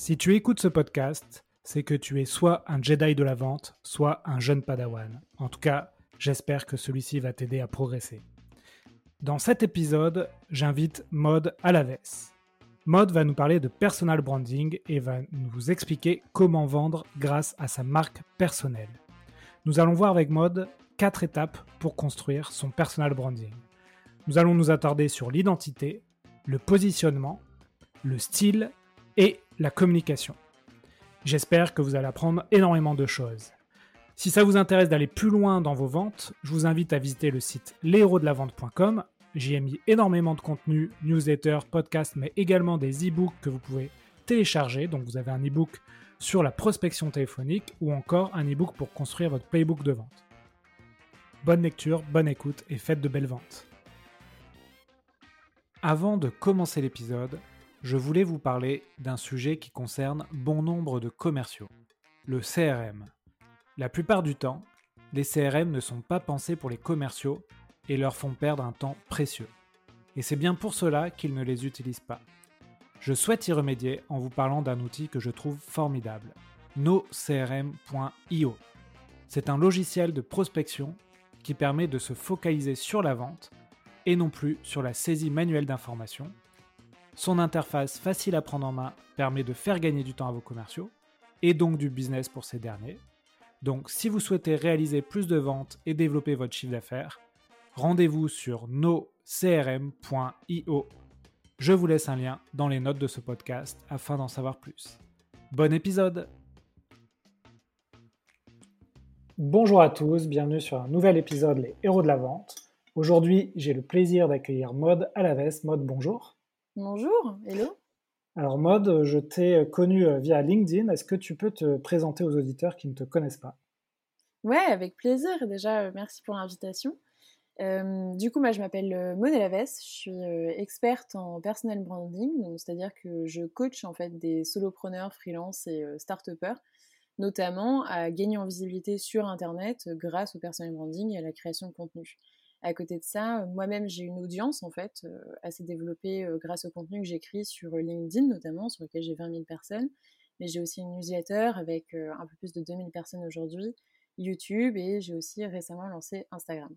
Si tu écoutes ce podcast, c'est que tu es soit un Jedi de la vente, soit un jeune Padawan. En tout cas, j'espère que celui-ci va t'aider à progresser. Dans cet épisode, j'invite Maud Alaves. Maud va nous parler de personal branding et va nous expliquer comment vendre grâce à sa marque personnelle. Nous allons voir avec Maud quatre étapes pour construire son personal branding. Nous allons nous attarder sur l'identité, le positionnement, le style et la communication. J'espère que vous allez apprendre énormément de choses. Si ça vous intéresse d'aller plus loin dans vos ventes, je vous invite à visiter le site vente.com. J'y ai mis énormément de contenu, newsletters, podcasts, mais également des e-books que vous pouvez télécharger. Donc vous avez un e-book sur la prospection téléphonique ou encore un e-book pour construire votre playbook de vente. Bonne lecture, bonne écoute et faites de belles ventes. Avant de commencer l'épisode, je voulais vous parler d'un sujet qui concerne bon nombre de commerciaux, le CRM. La plupart du temps, les CRM ne sont pas pensés pour les commerciaux et leur font perdre un temps précieux. Et c'est bien pour cela qu'ils ne les utilisent pas. Je souhaite y remédier en vous parlant d'un outil que je trouve formidable, nocrm.io. C'est un logiciel de prospection qui permet de se focaliser sur la vente et non plus sur la saisie manuelle d'informations son interface facile à prendre en main permet de faire gagner du temps à vos commerciaux et donc du business pour ces derniers. Donc si vous souhaitez réaliser plus de ventes et développer votre chiffre d'affaires, rendez-vous sur nocrm.io. Je vous laisse un lien dans les notes de ce podcast afin d'en savoir plus. Bon épisode Bonjour à tous, bienvenue sur un nouvel épisode Les Héros de la Vente. Aujourd'hui, j'ai le plaisir d'accueillir Maude Alaves. Maude, bonjour. Bonjour, hello. Alors Maude, je t'ai connu euh, via LinkedIn. Est-ce que tu peux te présenter aux auditeurs qui ne te connaissent pas? Ouais, avec plaisir. Déjà, euh, merci pour l'invitation. Euh, du coup, moi, je m'appelle Maud Laves. Je suis experte en personal branding, c'est-à-dire que je coach en fait des solopreneurs, freelance et start-upers, notamment à gagner en visibilité sur Internet grâce au personal branding et à la création de contenu. À côté de ça, moi-même, j'ai une audience en fait euh, assez développée euh, grâce au contenu que j'écris sur euh, LinkedIn notamment, sur lequel j'ai 20 000 personnes. Mais j'ai aussi une newsletter avec un peu plus de 2000 personnes aujourd'hui, YouTube et j'ai aussi récemment lancé Instagram.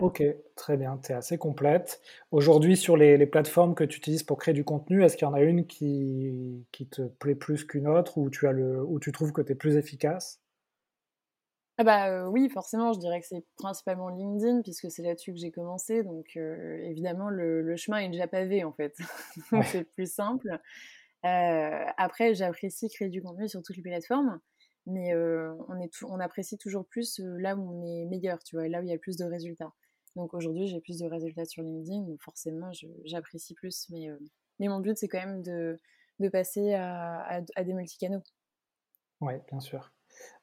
Ok, très bien, tu es assez complète. Aujourd'hui, sur les, plateformes que tu utilises pour créer du contenu, est-ce qu'il y en a une qui, te plaît plus qu'une autre ou tu, as le, où tu trouves que tu es plus efficace? Ah bah oui, forcément, je dirais que c'est principalement LinkedIn puisque c'est là-dessus que j'ai commencé. Donc évidemment, le, chemin est déjà pavé en fait. c'est plus simple. après, j'apprécie créer du contenu sur toutes les plateformes, mais on, est on apprécie toujours plus là où on est meilleur, tu vois, là où il y a plus de résultats. Donc aujourd'hui, j'ai plus de résultats sur LinkedIn, donc forcément, j'apprécie plus. Mais, mais mon but, c'est quand même de, de passer à, à, à des multicanaux. Oui, bien sûr.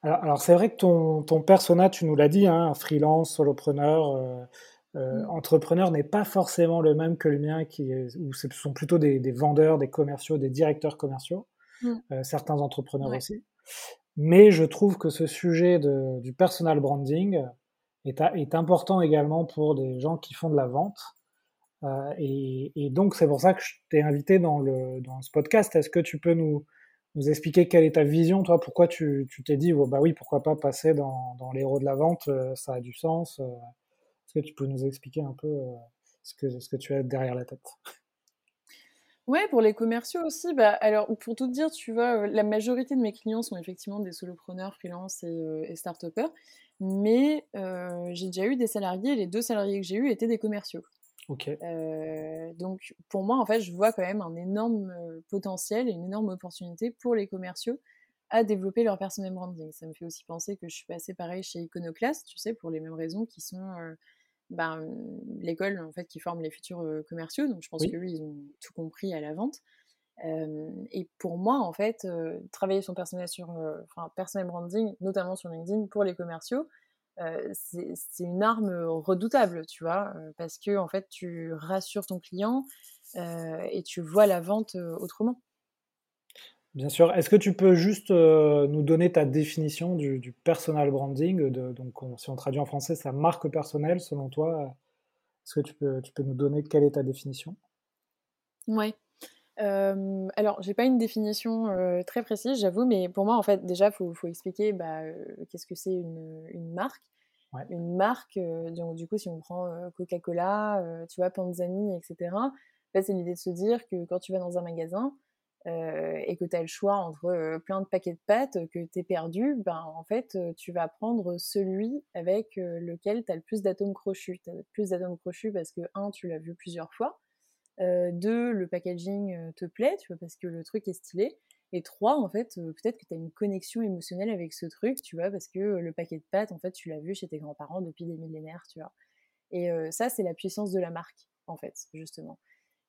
Alors, c'est vrai que ton, ton persona, tu nous l'as dit, hein, freelance, solopreneur, euh, euh, entrepreneur n'est pas forcément le même que le mien, qui où ce sont plutôt des, vendeurs, des commerciaux, des directeurs commerciaux, mmh. euh, certains entrepreneurs aussi. Mais je trouve que ce sujet du personal branding est, est, important également pour des gens qui font de la vente. Et, et, donc c'est pour ça que je t'ai invité dans, le, dans ce podcast. Est-ce que tu peux nous, nous expliquer quelle est ta vision, toi, pourquoi tu t'es dit, oh, bah oui, pourquoi pas passer dans, dans l'héros de la vente, euh, ça a du sens. Euh. Est-ce que tu peux nous expliquer un peu euh, ce, que, ce que tu as derrière la tête? Ouais, pour les commerciaux aussi, bah, alors pour tout dire, tu vois, la majorité de mes clients sont effectivement des solopreneurs, freelance et, start-upers, mais j'ai déjà eu des salariés, les deux salariés que j'ai eus étaient des commerciaux. Euh, donc pour moi, en fait, je vois quand même un énorme euh, potentiel et une énorme opportunité pour les commerciaux à développer leur personal branding. Ça me fait aussi penser que je suis passée pareil chez Iconoclast, tu sais, pour les mêmes raisons qui sont euh, ben, l'école en fait qui forme les futurs commerciaux. Donc je pense que ils ont tout compris à la vente. et pour moi, en fait, travailler son personnel sur, enfin, personal branding, notamment sur LinkedIn pour les commerciaux, c'est une arme redoutable, tu vois, parce que en fait, tu rassures ton client et tu vois la vente autrement. Bien sûr. Est-ce que tu peux juste nous donner ta définition du, personal branding de, Donc, si on traduit en français, sa marque personnelle, selon toi, est-ce que tu peux, tu peux nous donner quelle est ta définition? Ouais. Euh, alors, j'ai pas une définition très précise, j'avoue, mais pour moi, en fait, déjà, il faut, faut, expliquer bah, qu'est-ce que c'est une, une, marque. Une marque, donc du coup, si on prend Coca-Cola, tu vois, Panzani, etc., c'est l'idée de se dire que quand tu vas dans un magasin, euh, et que tu as le choix entre euh, plein de paquets de pâtes, que tu es perdu, ben, en fait, euh, tu vas prendre celui avec lequel tu as le plus d'atomes crochus. Tu as le plus d'atomes crochus parce que, un, tu l'as vu plusieurs fois, deux, le packaging te plaît, tu vois, parce que le truc est stylé, et trois, en fait, peut-être que tu as une connexion émotionnelle avec ce truc, tu vois, parce que le paquet de pâtes, en fait, tu l'as vu chez tes grands-parents depuis des millénaires, tu vois. Et ça, c'est la puissance de la marque, en fait, justement.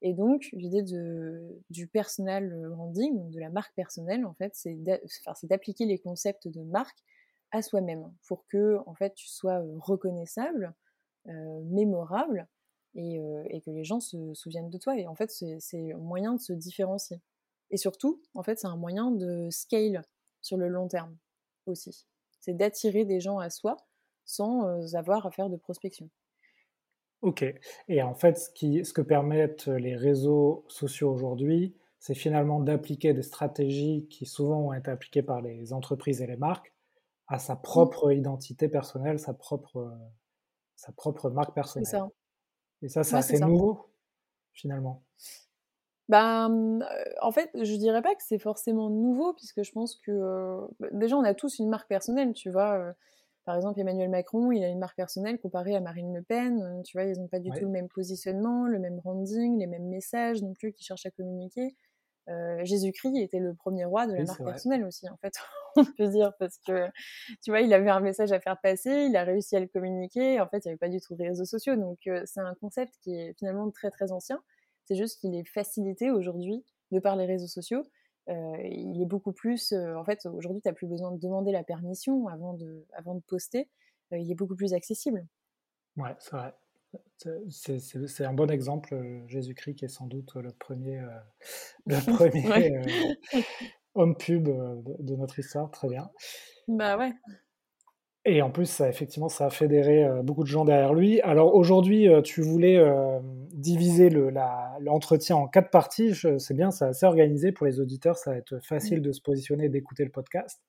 Et donc, l'idée du personal branding, de la marque personnelle, en fait, c'est d'appliquer les concepts de marque à soi-même pour que, en fait, tu sois reconnaissable, mémorable et, que les gens se souviennent de toi. Et en fait, c'est un moyen de se différencier. Et surtout, en fait, c'est un moyen de scale sur le long terme aussi. C'est d'attirer des gens à soi sans avoir à faire de prospection. Ok. Et en fait, ce, qui, ce que permettent les réseaux sociaux aujourd'hui, c'est finalement d'appliquer des stratégies qui souvent ont été appliquées par les entreprises et les marques à sa mmh. propre identité personnelle, sa propre, sa propre marque personnelle. Ça. Et ça, c'est assez nouveau, finalement. Ben, en fait, je dirais pas que c'est forcément nouveau, puisque je pense que bah, déjà, on a tous une marque personnelle, tu vois. Par exemple, Emmanuel Macron, il a une marque personnelle comparée à Marine Le Pen. Euh, tu vois, ils n'ont pas du tout le même positionnement, le même branding, les mêmes messages non plus qu'ils cherchent à communiquer. Euh, Jésus-Christ était le premier roi de la marque personnelle aussi, en fait, on peut dire, parce que, tu vois, il avait un message à faire passer, il a réussi à le communiquer, en fait, il n'y avait pas du tout de réseaux sociaux, donc euh, c'est un concept qui est finalement très très ancien, c'est juste qu'il est facilité aujourd'hui de par les réseaux sociaux, euh, il est beaucoup plus. En fait, aujourd'hui, tu n'as plus besoin de demander la permission avant de, avant de poster. Il est beaucoup plus accessible. Ouais, c'est vrai. C'est un bon exemple, Jésus-Christ, qui est sans doute le premier, le premier homme pub de, notre histoire. Très bien. Bah ouais. Et en plus, ça, effectivement, ça a fédéré euh, beaucoup de gens derrière lui. Alors aujourd'hui, euh, tu voulais euh, diviser l'entretien en quatre parties. C'est bien, c'est assez organisé pour les auditeurs. Ça va être facile de se positionner et d'écouter le podcast.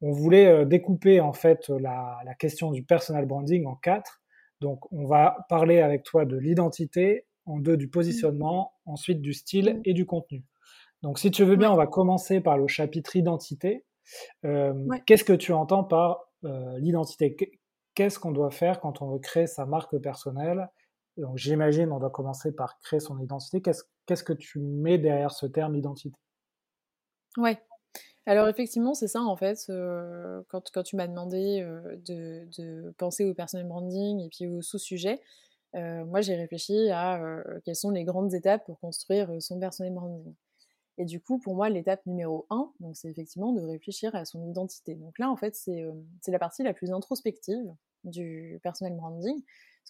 On voulait découper en fait la, question du personal branding en quatre. Donc, on va parler avec toi de l'identité, en deux du positionnement, ensuite du style et du contenu. Donc, si tu veux bien, on va commencer par le chapitre identité. Qu'est-ce que tu entends par euh, l'identité? Qu'est-ce qu'on doit faire quand on veut créer sa marque personnelle? Donc j'imagine on doit commencer par créer son identité. Qu'est-ce que tu mets derrière ce terme identité? Ouais. Alors effectivement, c'est ça en fait. Euh, quand, quand, tu m'as demandé euh, de, de, penser au personal branding et puis au sous-sujet, moi j'ai réfléchi à quelles sont les grandes étapes pour construire son personal branding. Et du coup, pour moi, l'étape numéro un, donc c'est effectivement de réfléchir à son identité. Donc là, en fait, c'est euh, la partie la plus introspective du personal branding.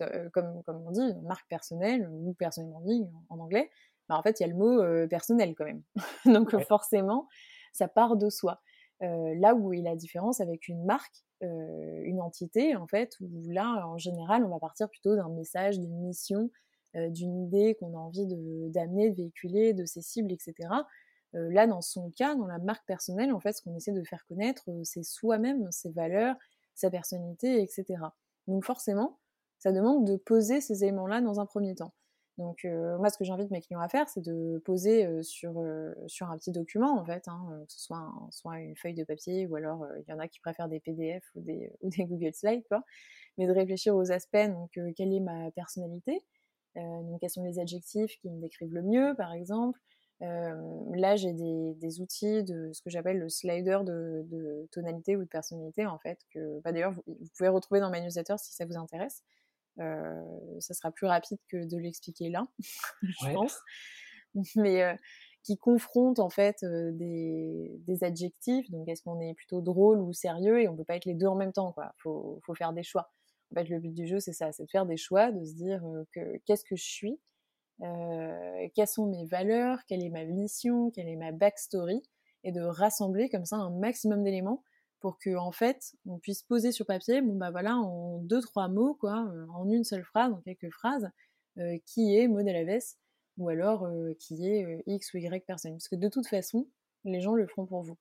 Euh, comme, comme on dit, marque personnelle ou personal branding en, anglais, bah, en fait, il y a le mot euh, personnel quand même. donc forcément, ça part de soi. là où est la différence avec une marque, une entité, en fait, où là, en général, on va partir plutôt d'un message, d'une mission, euh, d'une idée qu'on a envie d'amener, de, véhiculer, de ses cibles, etc. Euh, là, dans son cas, dans la marque personnelle, en fait, ce qu'on essaie de faire connaître, euh, c'est soi-même, ses valeurs, sa personnalité, etc. Donc forcément, ça demande de poser ces éléments-là dans un premier temps. Donc moi, ce que j'invite mes clients à faire, c'est de poser sur, sur un petit document, en fait, hein, que ce soit, soit une feuille de papier, ou alors il y en a qui préfèrent des PDF ou des, ou des Google Slides, quoi, mais de réfléchir aux aspects, donc quelle est ma personnalité, euh, donc, quels sont les adjectifs qui me décrivent le mieux, par exemple euh, Là, j'ai des, outils de ce que j'appelle le slider de, tonalité ou de personnalité, en fait, que bah, d'ailleurs, vous, pouvez retrouver dans ma newsletter si ça vous intéresse. Euh, ça sera plus rapide que de l'expliquer là, je pense. Mais qui confronte en fait des, adjectifs. Donc, est-ce qu'on est plutôt drôle ou sérieux Et on peut pas être les deux en même temps, quoi. Faut, faut faire des choix. En fait, le but du jeu, c'est ça, c'est de faire des choix, de se dire que qu'est-ce que je suis, quelles sont mes valeurs, quelle est ma mission, quelle est ma backstory, et de rassembler comme ça un maximum d'éléments pour que en fait on puisse poser sur papier, bon bah voilà, en deux trois mots quoi, en une seule phrase, en quelques phrases, qui est Maud Alaves, ou alors qu'il y ait X ou Y personnes. Parce que de toute façon, les gens le feront pour vous.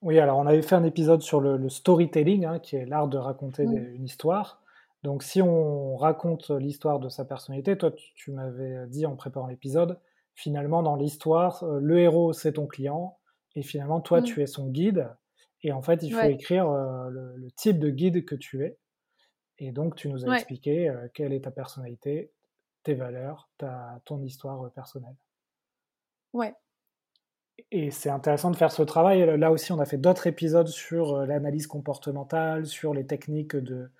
Oui, alors on avait fait un épisode sur le, storytelling, hein, qui est l'art de raconter une histoire. Donc si on raconte l'histoire de sa personnalité, toi tu, m'avais dit en préparant l'épisode, finalement dans l'histoire, le héros c'est ton client, et finalement toi tu es son guide, et en fait il faut écrire le, type de guide que tu es. Et donc tu nous as expliqué quelle est ta personnalité, tes valeurs, ta, ton histoire personnelle. Ouais, et c'est intéressant de faire ce travail. Là aussi, on a fait d'autres épisodes sur l'analyse comportementale, sur les techniques de,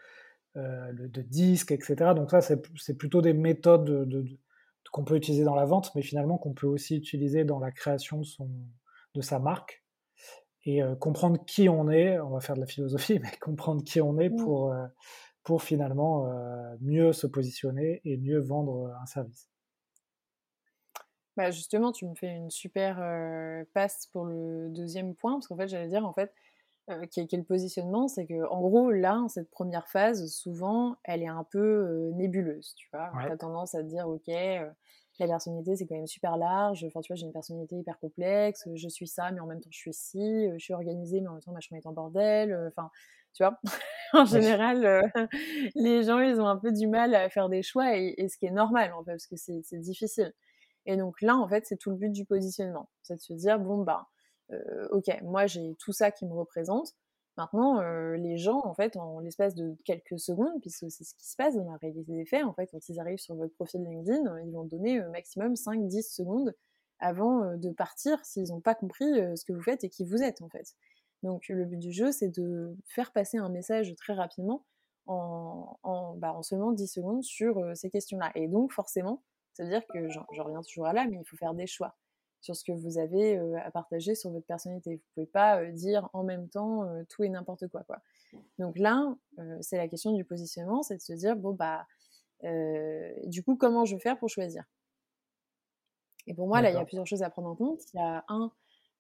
euh, de disques, etc. Donc ça, c'est plutôt des méthodes de, qu'on peut utiliser dans la vente, mais finalement qu'on peut aussi utiliser dans la création de, son, de sa marque. Et euh, comprendre qui on est, on va faire de la philosophie, mais comprendre qui on est mmh. pour, pour finalement mieux se positionner et mieux vendre un service. Bah, justement, tu me fais une super passe pour le deuxième point, parce qu'en fait, j'allais dire, en fait, quel, le positionnement, c'est que, en gros, là, cette première phase, souvent, elle est un peu nébuleuse, tu vois? On a tendance à dire, ok, la personnalité, c'est quand même super large. Enfin, tu vois, j'ai une personnalité hyper complexe. Je suis ça, mais en même temps, je suis ci. Je suis organisée, mais en même temps, ma chambre est en bordel. Enfin, tu vois, en général, les gens, ils ont un peu du mal à faire des choix, et, et ce qui est normal, en fait, parce que c'est difficile. Et donc là, en fait, c'est tout le but du positionnement. C'est de se dire, bon, bah, euh, ok, moi j'ai tout ça qui me représente. Maintenant, euh, les gens, en fait, en l'espace de quelques secondes, puisque c'est ce qui se passe dans la réalité des faits, en fait, quand ils arrivent sur votre profil LinkedIn, ils vont donner euh, maximum 5-10 secondes avant de partir s'ils n'ont pas compris ce que vous faites et qui vous êtes, en fait. Donc le but du jeu, c'est de faire passer un message très rapidement en, en, bah, en seulement 10 secondes sur ces questions-là. Et donc forcément, c'est-à-dire que, je reviens toujours à là, mais il faut faire des choix sur ce que vous avez à partager sur votre personnalité. Vous ne pouvez pas dire en même temps tout et n'importe quoi, quoi. Donc là, c'est la question du positionnement, c'est de se dire, bon, bah, du coup, comment je vais faire pour choisir? Et pour moi, là, il y a plusieurs choses à prendre en compte. Il y a un,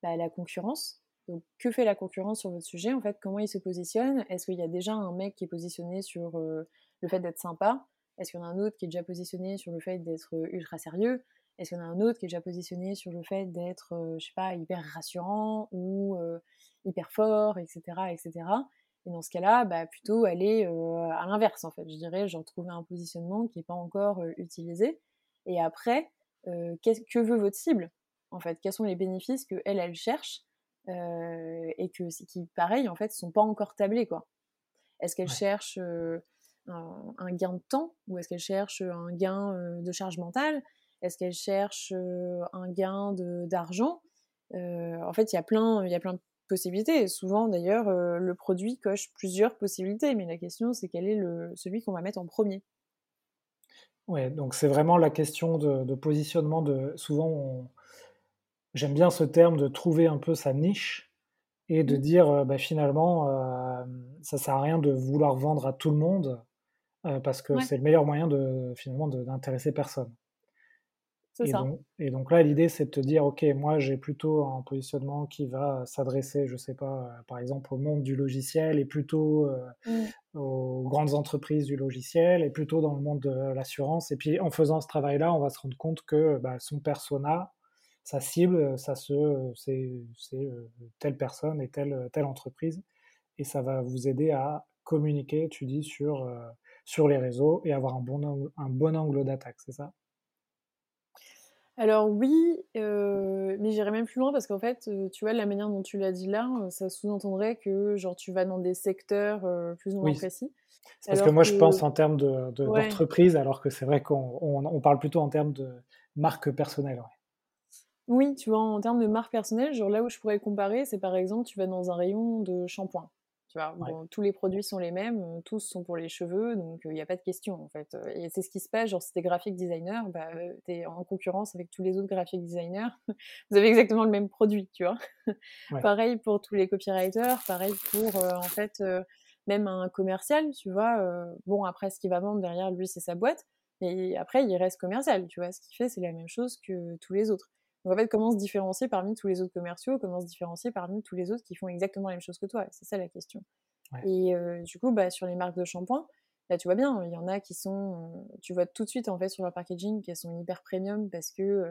bah, la concurrence. Donc, que fait la concurrence sur votre sujet? En fait, comment il se positionne? Est-ce qu'il y a déjà un mec qui est positionné sur le fait d'être sympa? Est-ce qu'il y en a un autre qui est déjà positionné sur le fait d'être euh, ultra sérieux? Est-ce qu'il y en a un autre qui est déjà positionné sur le fait d'être, euh, je sais pas, hyper rassurant ou euh, hyper fort, etc., etc. Et dans ce cas-là, bah, plutôt aller à l'inverse, en fait. Je dirais, genre trouver un positionnement qui n'est pas encore utilisé. Et après, que veut votre cible En fait, quels sont les bénéfices que elle, elle cherche et que, qui, pareil, en fait, sont pas encore tablés, quoi? Est-ce qu'elle cherche un, gain de temps ou est-ce qu'elle cherche un gain euh, de charge mentale? Est-ce qu'elle cherche un gain d'argent? En fait, il y a plein, il y a plein de possibilités. souvent, d'ailleurs, le produit coche plusieurs possibilités, mais la question, c'est quel est le, celui qu'on va mettre en premier? Oui, donc c'est vraiment la question de, positionnement. De, souvent, j'aime bien ce terme de trouver un peu sa niche et de mmh. dire bah, finalement, ça sert à rien de vouloir vendre à tout le monde. Euh, parce que c'est le meilleur moyen de finalement d'intéresser personne. Et. Donc, et donc là, l'idée, c'est de te dire, ok, moi, j'ai plutôt un positionnement qui va s'adresser, je sais pas, euh, par exemple, au monde du logiciel et plutôt euh, mmh. aux grandes entreprises du logiciel et plutôt dans le monde de l'assurance. Et puis, en faisant ce travail-là, on va se rendre compte que bah, son persona, sa cible, ça se, c'est, telle personne et telle, telle entreprise. Et ça va vous aider à communiquer, tu dis, sur sur les réseaux et avoir un bon angle, un bon angle d'attaque, c'est ça? Alors oui, euh, mais j'irais même plus loin parce qu'en fait, euh, tu vois, la manière dont tu l'as dit là, euh, ça sous-entendrait que genre tu vas dans des secteurs plus ou moins précis. Parce que moi, je pense en termes d'entreprise, de, alors que c'est vrai qu'on parle plutôt en termes de marque personnelle. Oui, tu vois, en termes de marque personnelle, genre là où je pourrais comparer, c'est par exemple, tu vas dans un rayon de shampoing. Tu vois, tous les produits sont les mêmes, euh, tous sont pour les cheveux, donc il n'y a pas de question en fait. Et c'est ce qui se passe, genre si t'es graphic designer, bah, tu es en concurrence avec tous les autres graphic designers, vous avez exactement le même produit, tu vois. pareil pour tous les copywriters, pareil pour en fait même un commercial, tu vois. bon, après ce qu'il va vendre derrière lui, c'est sa boîte, mais après il reste commercial, tu vois. Ce qu'il fait, c'est la même chose que tous les autres. Donc en fait, comment se différencier parmi tous les autres commerciaux Comment se différencier parmi tous les autres qui font exactement la même chose que toi? C'est ça la question. Et euh, du coup, bah, sur les marques de shampoing, Là, tu vois bien, il y en a qui sont, tu vois tout de suite en fait sur leur packaging qu'elles sont hyper premium parce que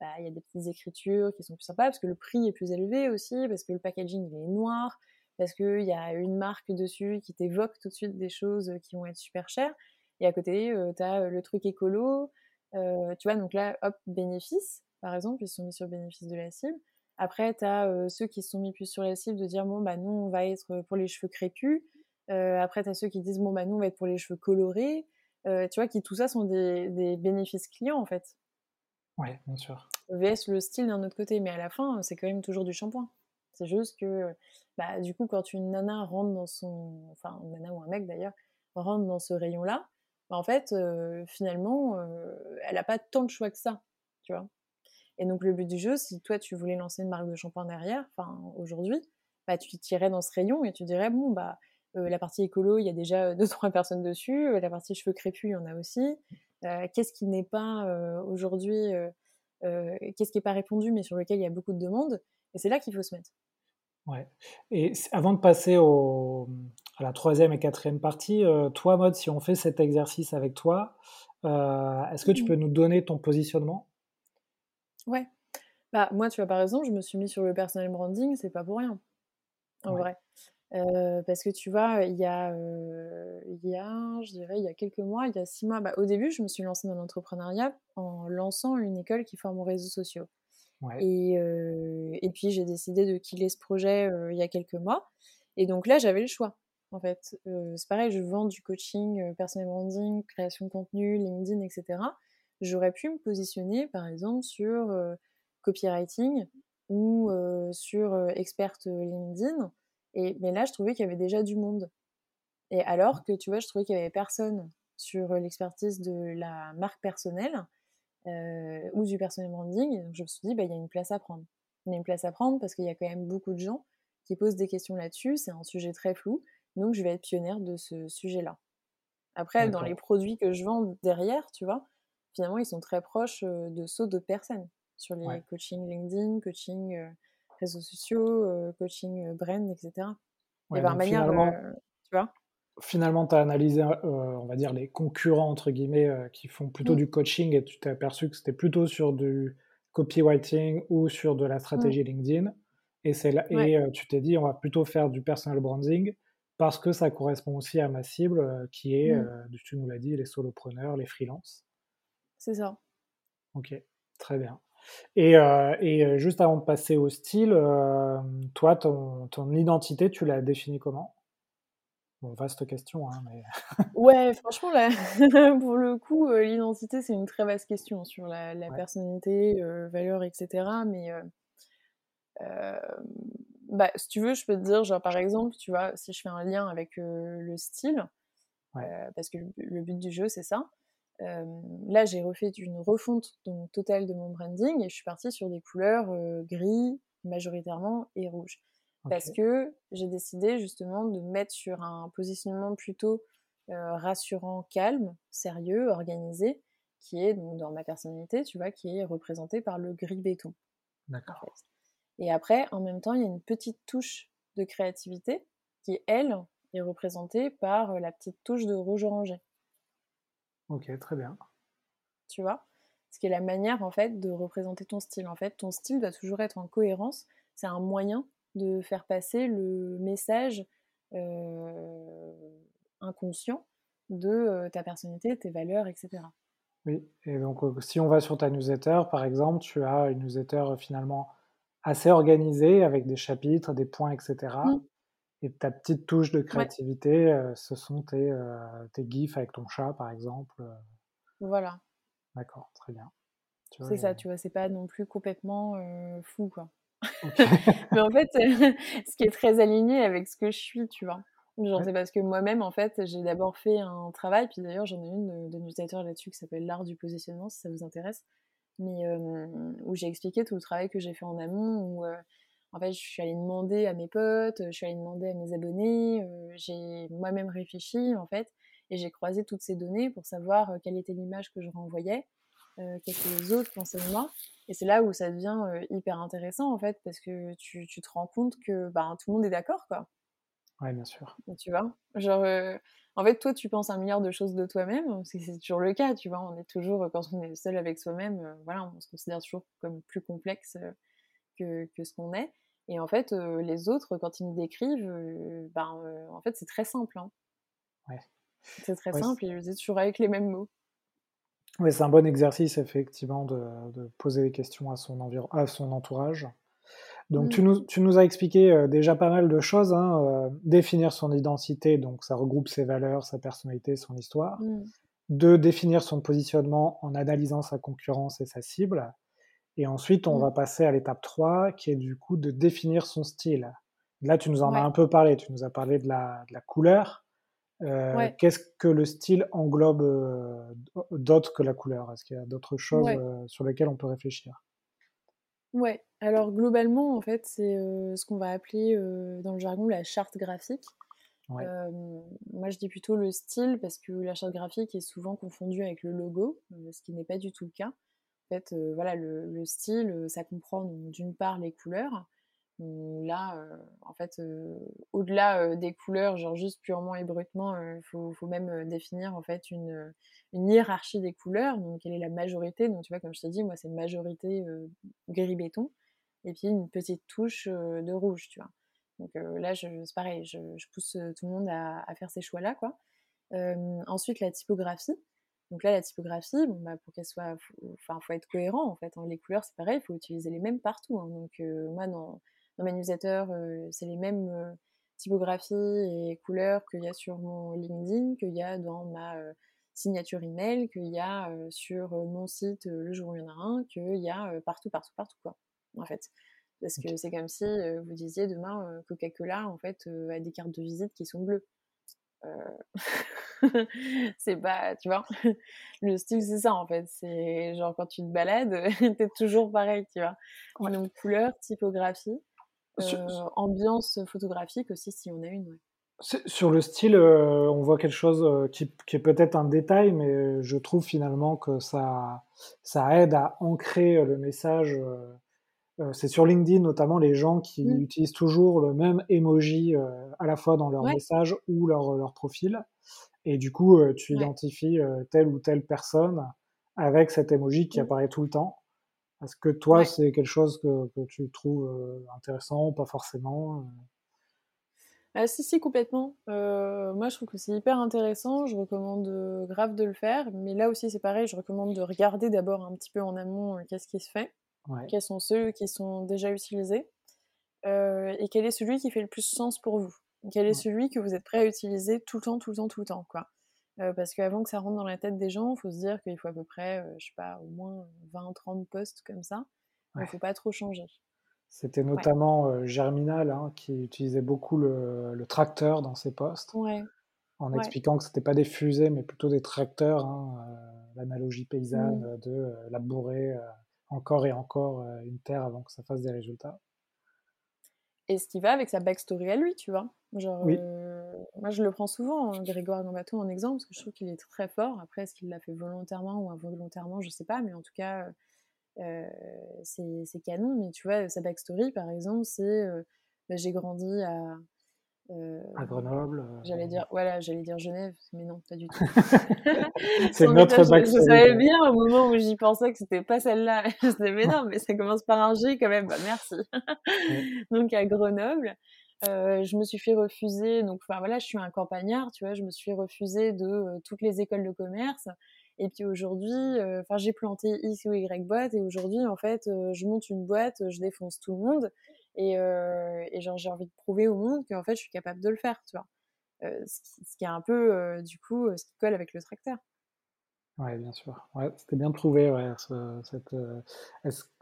bah, il y a des petites écritures qui sont plus sympas, parce que le prix est plus élevé aussi, parce que le packaging il est noir, parce qu'il y a une marque dessus qui t'évoque tout de suite des choses qui vont être super chères. Et à côté, tu as le truc écolo, tu vois, donc là, hop, bénéfice, par exemple, ils sont mis sur le bénéfice de la cible. Après, tu as ceux qui se sont mis plus sur la cible de dire, bon, bah, nous, on va être pour les cheveux crépus. après, tu as ceux qui disent, bon, bah, nous, on va être pour les cheveux colorés. tu vois, qui tout ça sont des, des bénéfices clients, en fait. Oui, bien sûr. VS le style d'un autre côté, mais à la fin, c'est quand même toujours du shampoing. C'est juste que, bah, du coup, quand une nana rentre dans son. Enfin, une nana ou un mec d'ailleurs, rentre dans ce rayon-là, bah, en fait, finalement, elle n'a pas tant de choix que ça, tu vois. Et donc, le but du jeu, si toi, tu voulais lancer une marque de shampoing derrière, enfin, aujourd'hui, bah, tu tirais dans ce rayon et tu dirais, bon, bah, la partie écolo, il y a déjà deux, trois personnes dessus, la partie cheveux crépus, il y en a aussi. qu'est-ce qui n'est pas aujourd'hui, qu'est-ce qui n'est pas répondu, mais sur lequel il y a beaucoup de demandes? Et c'est là qu'il faut se mettre. Ouais. Et avant de passer au, à la troisième et quatrième partie, toi, Mode, si on fait cet exercice avec toi, est-ce que tu mmh peux nous donner ton positionnement? Ouais. Bah, moi, tu vois, par exemple, je me suis mis sur le personal branding, c'est pas pour rien, en vrai. parce que tu vois, il y a, il y a, je dirais, il y a quelques mois, il y a six mois, bah, au début, je me suis lancée dans l'entrepreneuriat en lançant une école qui forme aux réseaux sociaux. Et, et puis, j'ai décidé de killer ce projet il y a quelques mois. Et donc là, j'avais le choix, en fait. c'est pareil, je vends du coaching, personal branding, création de contenu, LinkedIn, etc. J'aurais pu me positionner, par exemple, sur copywriting ou sur experte LinkedIn et, mais là, je trouvais qu'il y avait déjà du monde. Et alors que, tu vois, je trouvais qu'il n'y avait personne sur l'expertise de la marque personnelle euh, ou du personnel branding. Donc je me suis dit, bah, il y a une place à prendre. Il y a une place à prendre parce qu'il y a quand même beaucoup de gens qui posent des questions là-dessus. C'est un sujet très flou. Donc, je vais être pionnière de ce sujet-là. Après, dans les produits que je vends derrière, tu vois, finalement, ils sont très proches de ceux d'autres personnes. Sur les coaching LinkedIn, coaching réseaux sociaux, euh, coaching brand, etc. et par manière, euh, tu vois? finalement, tu as analysé, on va dire, les concurrents, entre guillemets, qui font plutôt mmh. du coaching et tu t'es aperçu que c'était plutôt sur du copywriting ou sur de la mmh. stratégie LinkedIn. Et, là, et tu t'es dit, on va plutôt faire du personal branding parce que ça correspond aussi à ma cible qui est, mmh. tu nous l'as dit, les solopreneurs, les freelances. C'est ça. Ok, très bien. Et, euh, et, euh, juste avant de passer au style, euh, toi, ton, ton, identité, tu l'as définie comment? Bon, vaste question, hein, mais... ouais, franchement, là, pour le coup, l'identité, c'est une très vaste question sur la, personnalité, valeur, etc. Mais bah, si tu veux, je peux te dire, genre, par exemple, tu vois, si je fais un lien avec le style, parce que le but du jeu, c'est ça, là, j'ai refait une refonte totale de mon branding et je suis partie sur des couleurs gris majoritairement et rouge. Parce que j'ai décidé justement de mettre sur un positionnement plutôt rassurant, calme, sérieux, organisé, qui est dans ma personnalité, tu vois, qui est représenté par le gris béton. D'accord. Et après, en même temps, il y a une petite touche de créativité qui, elle, est représentée par la petite touche de rouge orangé. Ok, très bien. Tu vois? Ce qui est la manière, en fait, de représenter ton style. En fait, ton style doit toujours être en cohérence. C'est un moyen de faire passer le message euh, inconscient de euh, ta personnalité, tes valeurs, etc. Oui, et donc euh, si on va sur ta newsletter, par exemple, tu as une newsletter finalement assez organisée avec des chapitres, des points, etc. Et ta petite touche de créativité, euh, ce sont tes, euh, tes, gifs avec ton chat, par exemple. Euh. Voilà. D'accord, très bien. C'est ça, tu vois, c'est pas non plus complètement fou, quoi. Mais en fait, ce qui est très aligné avec ce que je suis, tu vois. Genre, c'est parce que moi-même, en fait, j'ai d'abord fait un travail, puis d'ailleurs, j'en ai une de, newsletter là-dessus qui s'appelle L'art du positionnement, si ça vous intéresse, mais où j'ai expliqué tout le travail que j'ai fait en amont, où en fait, je suis allée demander à mes potes, je suis allée demander à mes abonnés, euh, j'ai moi-même réfléchi en fait, et j'ai croisé toutes ces données pour savoir euh, quelle était l'image que je renvoyais, euh, qu'est-ce que les autres pensaient de moi. Et c'est là où ça devient hyper intéressant en fait, parce que tu, te rends compte que ben, tout le monde est d'accord quoi. Ouais, bien sûr. tu vois Genre, en fait, toi, tu penses un milliard de choses de toi-même, c'est toujours le cas, tu vois. On est toujours, quand on est seul avec soi-même, voilà, on se considère toujours comme plus complexe que, que ce qu'on est. Et en fait, les autres, quand ils nous décrivent, ben, en fait, c'est très simple. Hein. Ouais. C'est très simple, et je dis toujours avec les mêmes mots. Oui, c'est un bon exercice, effectivement, de, de, poser des questions à son, à son entourage. Donc, mmh. tu, nous, tu, nous, as expliqué déjà pas mal de choses. Hein, définir son identité, donc ça regroupe ses valeurs, sa personnalité, son histoire. Mmh. De définir son positionnement en analysant sa concurrence et sa cible. Et ensuite, on mmh. va passer à l'étape 3, qui est du coup de définir son style. Là, tu nous en as un peu parlé. Tu nous as parlé de la, de la couleur. Euh, qu'est-ce que le style englobe euh, d'autre que la couleur? Est-ce qu'il y a d'autres choses euh, sur lesquelles on peut réfléchir? Ouais, alors globalement, en fait, c'est ce qu'on va appeler dans le jargon la charte graphique. moi, je dis plutôt le style parce que la charte graphique est souvent confondue avec le logo, ce qui n'est pas du tout le cas. Fait, voilà, le, style, ça comprend d'une part les couleurs. Là, en fait, au-delà des couleurs, genre juste purement et brutement, il faut, même définir en fait une, hiérarchie des couleurs. Donc, quelle est la majorité? Donc, tu vois, comme je t'ai dit, moi, c'est majorité gris béton et puis une petite touche de rouge, tu vois. Donc là, c'est pareil, je, pousse tout le monde à, à faire ces choix-là, quoi. ensuite, la typographie. Donc là, la typographie, bon, bah, pour qu'elle soit, enfin, faut être cohérent en fait. Hein. Les couleurs, c'est pareil, il faut utiliser les mêmes partout. Hein. Donc euh, moi, dans, dans mes newsletters, euh, c'est les mêmes euh, typographies et couleurs qu'il y a sur mon LinkedIn, qu'il y a dans ma signature email, qu'il y a sur mon site le jour où il y en a un, qu'il y a partout, partout, partout quoi. En fait. Parce que c'est comme si vous disiez demain Coca-Cola en fait a des cartes de visite qui sont bleues. c'est pas, tu vois, le style c'est ça en fait, c'est genre quand tu te balades, t'es toujours pareil, tu vois. Donc couleur, typographie, euh, ambiance photographique aussi si on a une. Sur le style, euh, on voit quelque chose euh, qui, qui est peut-être un détail, mais je trouve finalement que ça, ça aide à ancrer le message euh, c'est sur LinkedIn notamment les gens qui mmh. utilisent toujours le même emoji euh, à la fois dans leur message ou leur, leur profil. Et du coup, euh, tu identifies telle ou telle personne avec cet emoji qui mmh. apparaît tout le temps. Est-ce que toi, c'est quelque chose que, que tu trouves intéressant ou pas forcément ah, si, si, complètement. moi, je trouve que c'est hyper intéressant. Je recommande grave de le faire. Mais là aussi, c'est pareil. Je recommande de regarder d'abord un petit peu en amont qu'est-ce qui se fait quels sont ceux qui sont déjà utilisés, euh, et quel est celui qui fait le plus sens pour vous? Quel est celui que vous êtes prêt à utiliser tout le temps, tout le temps, tout le temps, quoi? Euh, parce qu'avant que ça rentre dans la tête des gens, il faut se dire qu'il faut à peu près, euh, je sais pas, au moins 20-30 postes comme ça. Il ne faut pas trop changer. C'était notamment Germinal hein, qui utilisait beaucoup le, tracteur dans ses postes, en expliquant que ce n'était pas des fusées, mais plutôt des tracteurs, hein, l'analogie paysanne mmh. de labourer encore et encore euh, une terre avant que ça fasse des résultats. Et ce qui va avec sa backstory à lui, tu vois. Genre, euh, moi, je le prends souvent, hein, Grégoire Gambato, en exemple, parce que je trouve qu'il est très fort. Après, est-ce qu'il l'a fait volontairement ou involontairement, je sais pas, mais en tout cas, euh, c'est canon. Mais tu vois, sa backstory, par exemple, c'est bah, j'ai grandi à, euh, à Grenoble. Euh, j'allais dire, voilà, j'allais dire Genève, mais non, pas du tout. c'est notre Je, je savais bien au moment où j'y pensais que c'était pas celle-là. je disais, mais non, mais ça commence par un G quand même. Bah, merci. donc à Grenoble, euh, je me suis fait refuser. Donc, enfin voilà, je suis un campagnard, tu vois. Je me suis refuser de toutes les écoles de commerce. Et puis aujourd'hui, enfin j'ai planté X ou Y boîte et aujourd'hui en fait, je monte une boîte, je défonce tout le monde. Et, euh, et genre, j'ai envie de prouver au monde qu'en fait, je suis capable de le faire, tu vois? Euh, ce, qui, est un peu, euh, du coup, ce qui colle avec le tracteur. Ouais, bien sûr. Ouais, c'était bien prouvé, ouais, cette,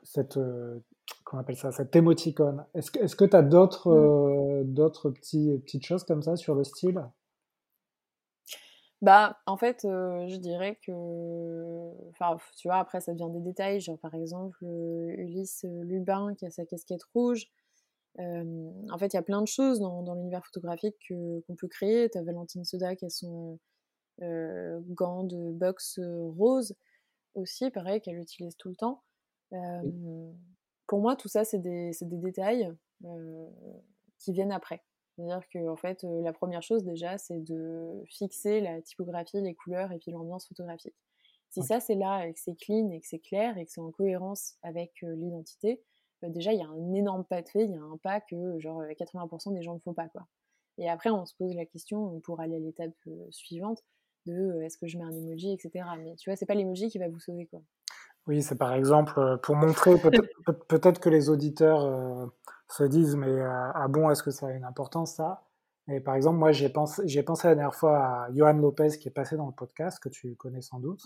cette qu'on appelle ça, cette émoticône. Est-ce que est-ce que tu as d'autres mmh. d'autres petits, petites choses comme ça sur le style? Bah, en fait, je dirais que, enfin, tu vois, après ça devient des détails, genre par exemple Ulysse Lubin qui a sa casquette rouge, en fait, il y a plein de choses dans, dans l'univers photographique qu'on peut créer. Tu as Valentine Soda qui a son euh, gant de boxe rose aussi, pareil, qu'elle utilise tout le temps. Pour moi, tout ça, c'est des, des, détails qui viennent après. C'est-à-dire que en fait, la première chose déjà, c'est de fixer la typographie, les couleurs et puis l'ambiance photographique. Si ça c'est là et que c'est clean et que c'est clair et que c'est en cohérence avec l'identité, déjà il y a un énorme pas de fait, il y a un pas que genre 80% des gens ne font pas quoi. Et après on se pose la question pour aller à l'étape suivante de est-ce que je mets un emoji, etc. Mais tu vois, c'est pas l'emoji qui va vous sauver quoi. Oui, c'est par exemple pour montrer peut-être que les auditeurs se disent mais ah bon est-ce que ça a une importance ça? Et par exemple moi j'ai pensé j'ai pensé la dernière fois à Johan Lopez qui est passé dans le podcast que tu connais sans doute.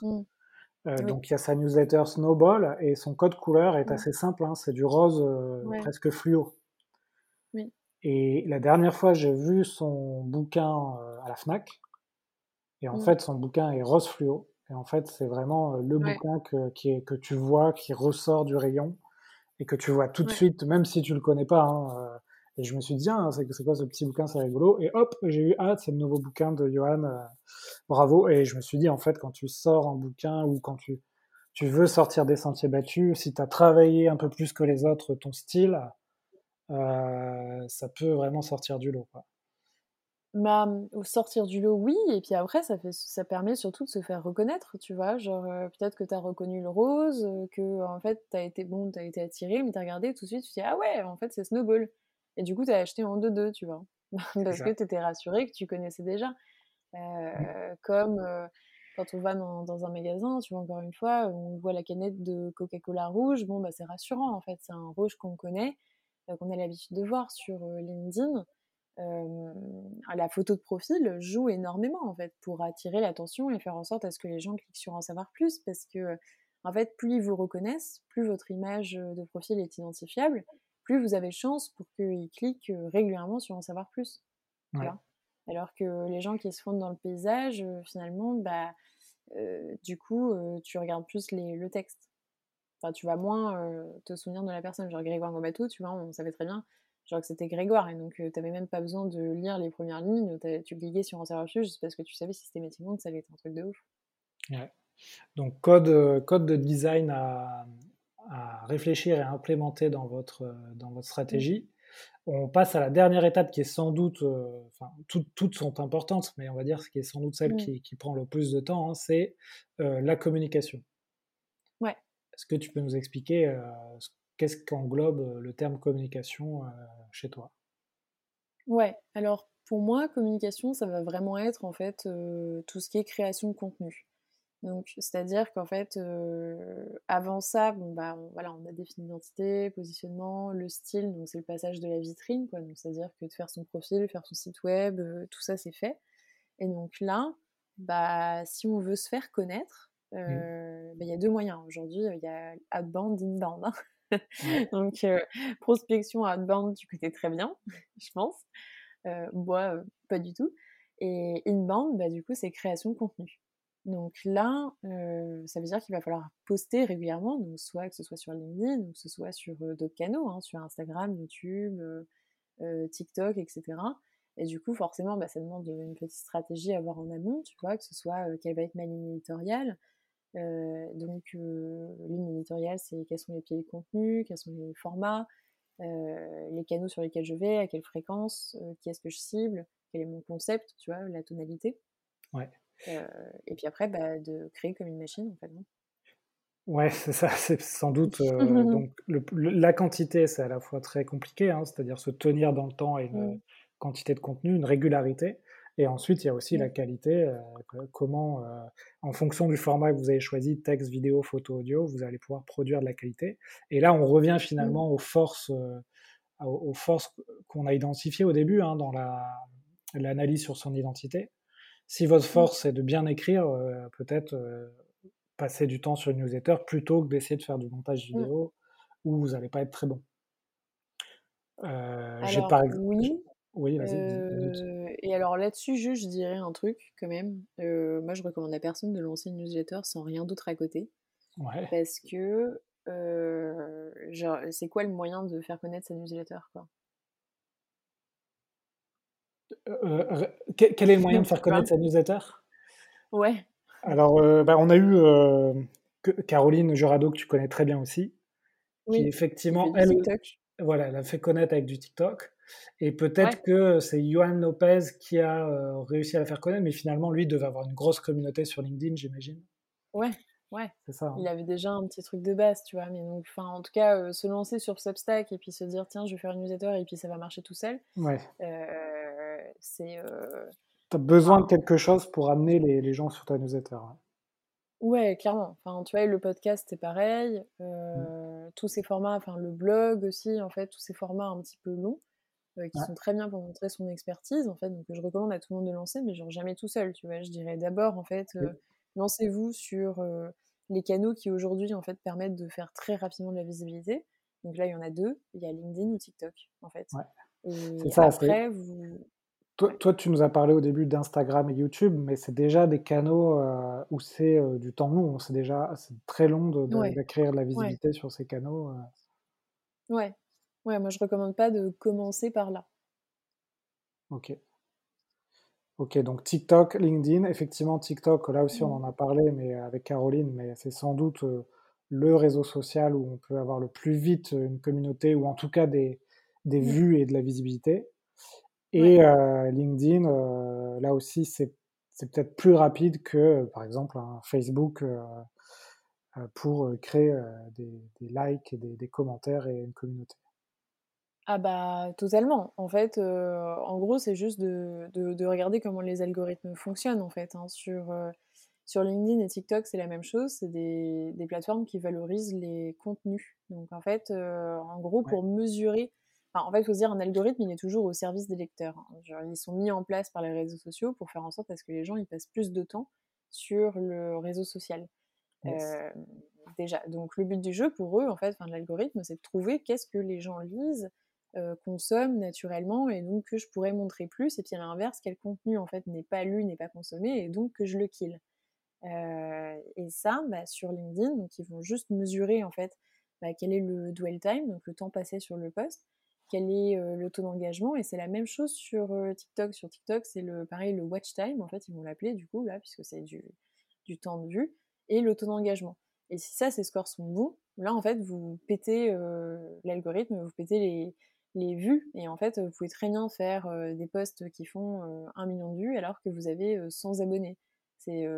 Mmh. Donc il y a sa newsletter Snowball et son code couleur est assez simple, hein, c'est du rose presque fluo. Oui. Et la dernière fois j'ai vu son bouquin à la Fnac et en mmh. fait son bouquin est rose fluo et en fait c'est vraiment le bouquin que, qui est, que tu vois qui ressort du rayon et que tu vois tout de suite, même si tu le connais pas. Hein, euh, et je me suis dit, ah, c'est quoi ce petit bouquin, c'est rigolo. Et hop, j'ai eu, ah, c'est le nouveau bouquin de Johan, euh, bravo. Et je me suis dit, en fait, quand tu sors un bouquin ou quand tu, tu veux sortir des sentiers battus, si tu as travaillé un peu plus que les autres ton style, euh, ça peut vraiment sortir du lot. Quoi. Bah, sortir du lot, oui, et puis après, ça, fait, ça permet surtout de se faire reconnaître, tu vois. Genre, peut-être que tu as reconnu le rose, que en fait, tu as été bon, tu as été attiré, mais tu as regardé tout de suite, tu te dis, ah ouais, en fait, c'est Snowball. Et du coup, tu as acheté en 2-2, tu vois. Parce que tu étais rassuré, que tu connaissais déjà. Mmh. Comme quand on va dans, dans, un magasin, tu vois, encore une fois, on voit la canette de Coca-Cola rouge, bon, bah, c'est rassurant, en fait, c'est un rouge qu'on connaît, qu'on a l'habitude de voir sur LinkedIn la photo de profil joue énormément en fait pour attirer l'attention et faire en sorte à ce que les gens cliquent sur en savoir plus parce que en fait plus ils vous reconnaissent, plus votre image de profil est identifiable, plus vous avez chance pour qu'ils cliquent régulièrement sur en savoir plus. Alors que les gens qui se fondent dans le paysage, finalement, bah, du coup, tu regardes plus les, le texte. Enfin, tu vas moins te souvenir de la personne. Genre Grégoire Gomato, tu vois, on savait très bien genre que c'était Grégoire, et donc tu n'avais même pas besoin de lire les premières lignes, tu cliquais sur un serveur juste parce que tu savais systématiquement que ça allait être un truc de ouf. Ouais. Donc code, code de design à, à, réfléchir et à implémenter dans votre, dans votre stratégie. On passe à la dernière étape qui est sans doute, enfin toutes sont importantes, mais on va dire ce qui est sans doute celle qui, qui, prend le plus de temps, hein, c'est la communication. Ouais. Est-ce que tu peux nous expliquer ce qu'est-ce qu'englobe euh, le terme communication euh, chez toi? Ouais, alors pour moi, communication, ça va vraiment être en fait euh, tout ce qui est création de contenu. Donc, c'est-à-dire qu'en fait, avant ça, bon, bah, on, voilà, on a défini l'identité, positionnement, le style, donc c'est le passage de la vitrine, quoi. Donc, c'est-à-dire que de faire son profil, faire son site web, tout ça, c'est fait. Et donc là, bah, si on veut se faire connaître, mmh. bah, il y a deux moyens. Aujourd'hui, il y a outbound, inbound. Hein. Donc, euh, prospection outbound, tu connais très bien, je pense. Euh, moi, euh, pas du tout. Et inbound, bah, du coup, c'est création de contenu. Donc là, ça veut dire qu'il va falloir poster régulièrement, donc soit que ce soit sur LinkedIn, ou que ce soit sur d'autres canaux, hein, sur Instagram, YouTube, TikTok, etc. Et du coup, forcément, bah, ça demande une petite stratégie à avoir en amont, tu vois, que ce soit quelle va être ma ligne éditoriale, euh, donc, euh, ligne éditoriale, c'est quels sont les pieds de contenu, quels sont les formats, euh, les canaux sur lesquels je vais, à quelle fréquence, qui est-ce que je cible, quel est mon concept, tu vois, la tonalité. Ouais. Et puis après, bah, de créer comme une machine, en fait. Non? Ouais, c'est ça, c'est sans doute. donc, la quantité, c'est à la fois très compliqué, hein, c'est-à-dire se tenir dans le temps et une mmh. quantité de contenu, une régularité. Et ensuite, il y a aussi la mmh. qualité, euh, comment, euh, en fonction du format que vous avez choisi, texte, vidéo, photo, audio, vous allez pouvoir produire de la qualité. Et là, on revient mmh. finalement aux forces, euh, aux forces qu'on a identifiées au début hein, dans l'analyse sur son identité. Si votre mmh. force est de bien écrire, peut-être passer du temps sur une newsletter plutôt que d'essayer de faire du montage vidéo où vous n'allez pas être très bon. Alors, par exemple, oui. Oui, vas-y. et alors là-dessus, je, je dirais un truc quand même. moi, je recommande à personne de lancer une newsletter sans rien d'autre à côté. Ouais. Parce que, c'est quoi le moyen de faire connaître sa newsletter, quoi? Quel est le moyen de faire connaître sa newsletter? Ouais. Alors, bah, on a eu Caroline Jurado, que tu connais très bien aussi, qui effectivement, elle, voilà, elle a fait connaître avec du TikTok. Et peut-être que c'est Johan Lopez qui a réussi à la faire connaître, mais finalement, lui devait avoir une grosse communauté sur LinkedIn, j'imagine. Ouais, ouais. C'est ça. Hein. Il avait déjà un petit truc de base, tu vois. Mais donc, enfin, en tout cas, se lancer sur Substack et puis se dire, tiens, je vais faire une newsletter et puis ça va marcher tout seul. Ouais. c'est. Tu as besoin de quelque chose pour amener les, les gens sur ta newsletter. Ouais, clairement. Enfin, tu vois, le podcast, c'est pareil. Mmh. Tous ces formats, enfin, le blog aussi, en fait, tous ces formats un petit peu longs, qui sont très bien pour montrer son expertise, en fait. Donc, je recommande à tout le monde de lancer, mais genre jamais tout seul, tu vois. Je dirais d'abord, en fait, lancez-vous sur les canaux qui aujourd'hui, en fait, permettent de faire très rapidement de la visibilité. Donc là, il y en a deux. Il y a LinkedIn ou TikTok, en fait. Et ça, après, vous... Toi, tu nous as parlé au début d'Instagram et YouTube, mais c'est déjà des canaux euh, où c'est euh, du temps long. C'est déjà très long d'acquérir de, la visibilité sur ces canaux. Euh. Ouais. ouais, moi je recommande pas de commencer par là. Ok. Ok, donc TikTok, LinkedIn, effectivement TikTok, là aussi on en a parlé, mais avec Caroline, mais c'est sans doute le réseau social où on peut avoir le plus vite une communauté ou en tout cas des, des mmh. vues et de la visibilité. Et LinkedIn, là aussi, c'est peut-être plus rapide que, par exemple, un Facebook pour créer des, likes et des, commentaires et une communauté. Ah bah totalement. En fait, en gros, c'est juste de, de, regarder comment les algorithmes fonctionnent en fait. Hein. Sur, sur LinkedIn et TikTok, c'est la même chose. C'est des, des, plateformes qui valorisent les contenus. Donc en fait, en gros, pour mesurer en fait, il faut se dire, un algorithme, il est toujours au service des lecteurs. Hein. ils sont mis en place par les réseaux sociaux pour faire en sorte à ce que les gens ils passent plus de temps sur le réseau social. Euh, déjà, donc le but du jeu pour eux, en fait, enfin, de l'algorithme, c'est de trouver qu'est-ce que les gens lisent, euh, consomment naturellement, et donc que je pourrais montrer plus. Et puis à l'inverse, quel contenu en fait n'est pas lu, n'est pas consommé, et donc que je le kill. Euh, et ça, bah, sur LinkedIn, donc ils vont juste mesurer en fait bah, quel est le dwell time, donc le temps passé sur le post, quel est le taux d'engagement. Et c'est la même chose sur TikTok. Sur TikTok, c'est le pareil le watch time, en fait, ils vont l'appeler du coup, là, puisque c'est du, du temps de vue, et le taux d'engagement. Et si ça, ces scores sont bons, là, en fait, vous pétez l'algorithme, vous pétez les, les vues. Et en fait, vous pouvez très bien faire des posts qui font un million de vues alors que vous avez 100 abonnés. C'est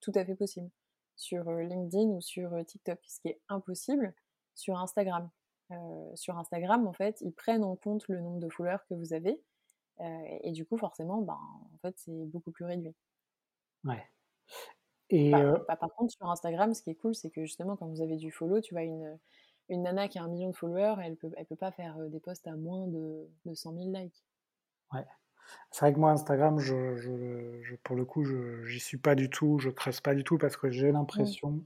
tout à fait possible sur LinkedIn ou sur TikTok, ce qui est impossible sur Instagram. Sur Instagram, en fait, ils prennent en compte le nombre de followers que vous avez. Et du coup, forcément, ben, en fait, c'est beaucoup plus réduit. Ouais. Et euh par, contre, sur Instagram, ce qui est cool, c'est que justement, quand vous avez du follow, tu vois, une, une nana qui a un million de followers, elle peut, elle peut pas faire des posts à moins de, de 100 000 likes. Ouais. C'est vrai que moi, Instagram, je, je, pour le coup, je j'y suis pas du tout, je creuse pas du tout parce que j'ai l'impression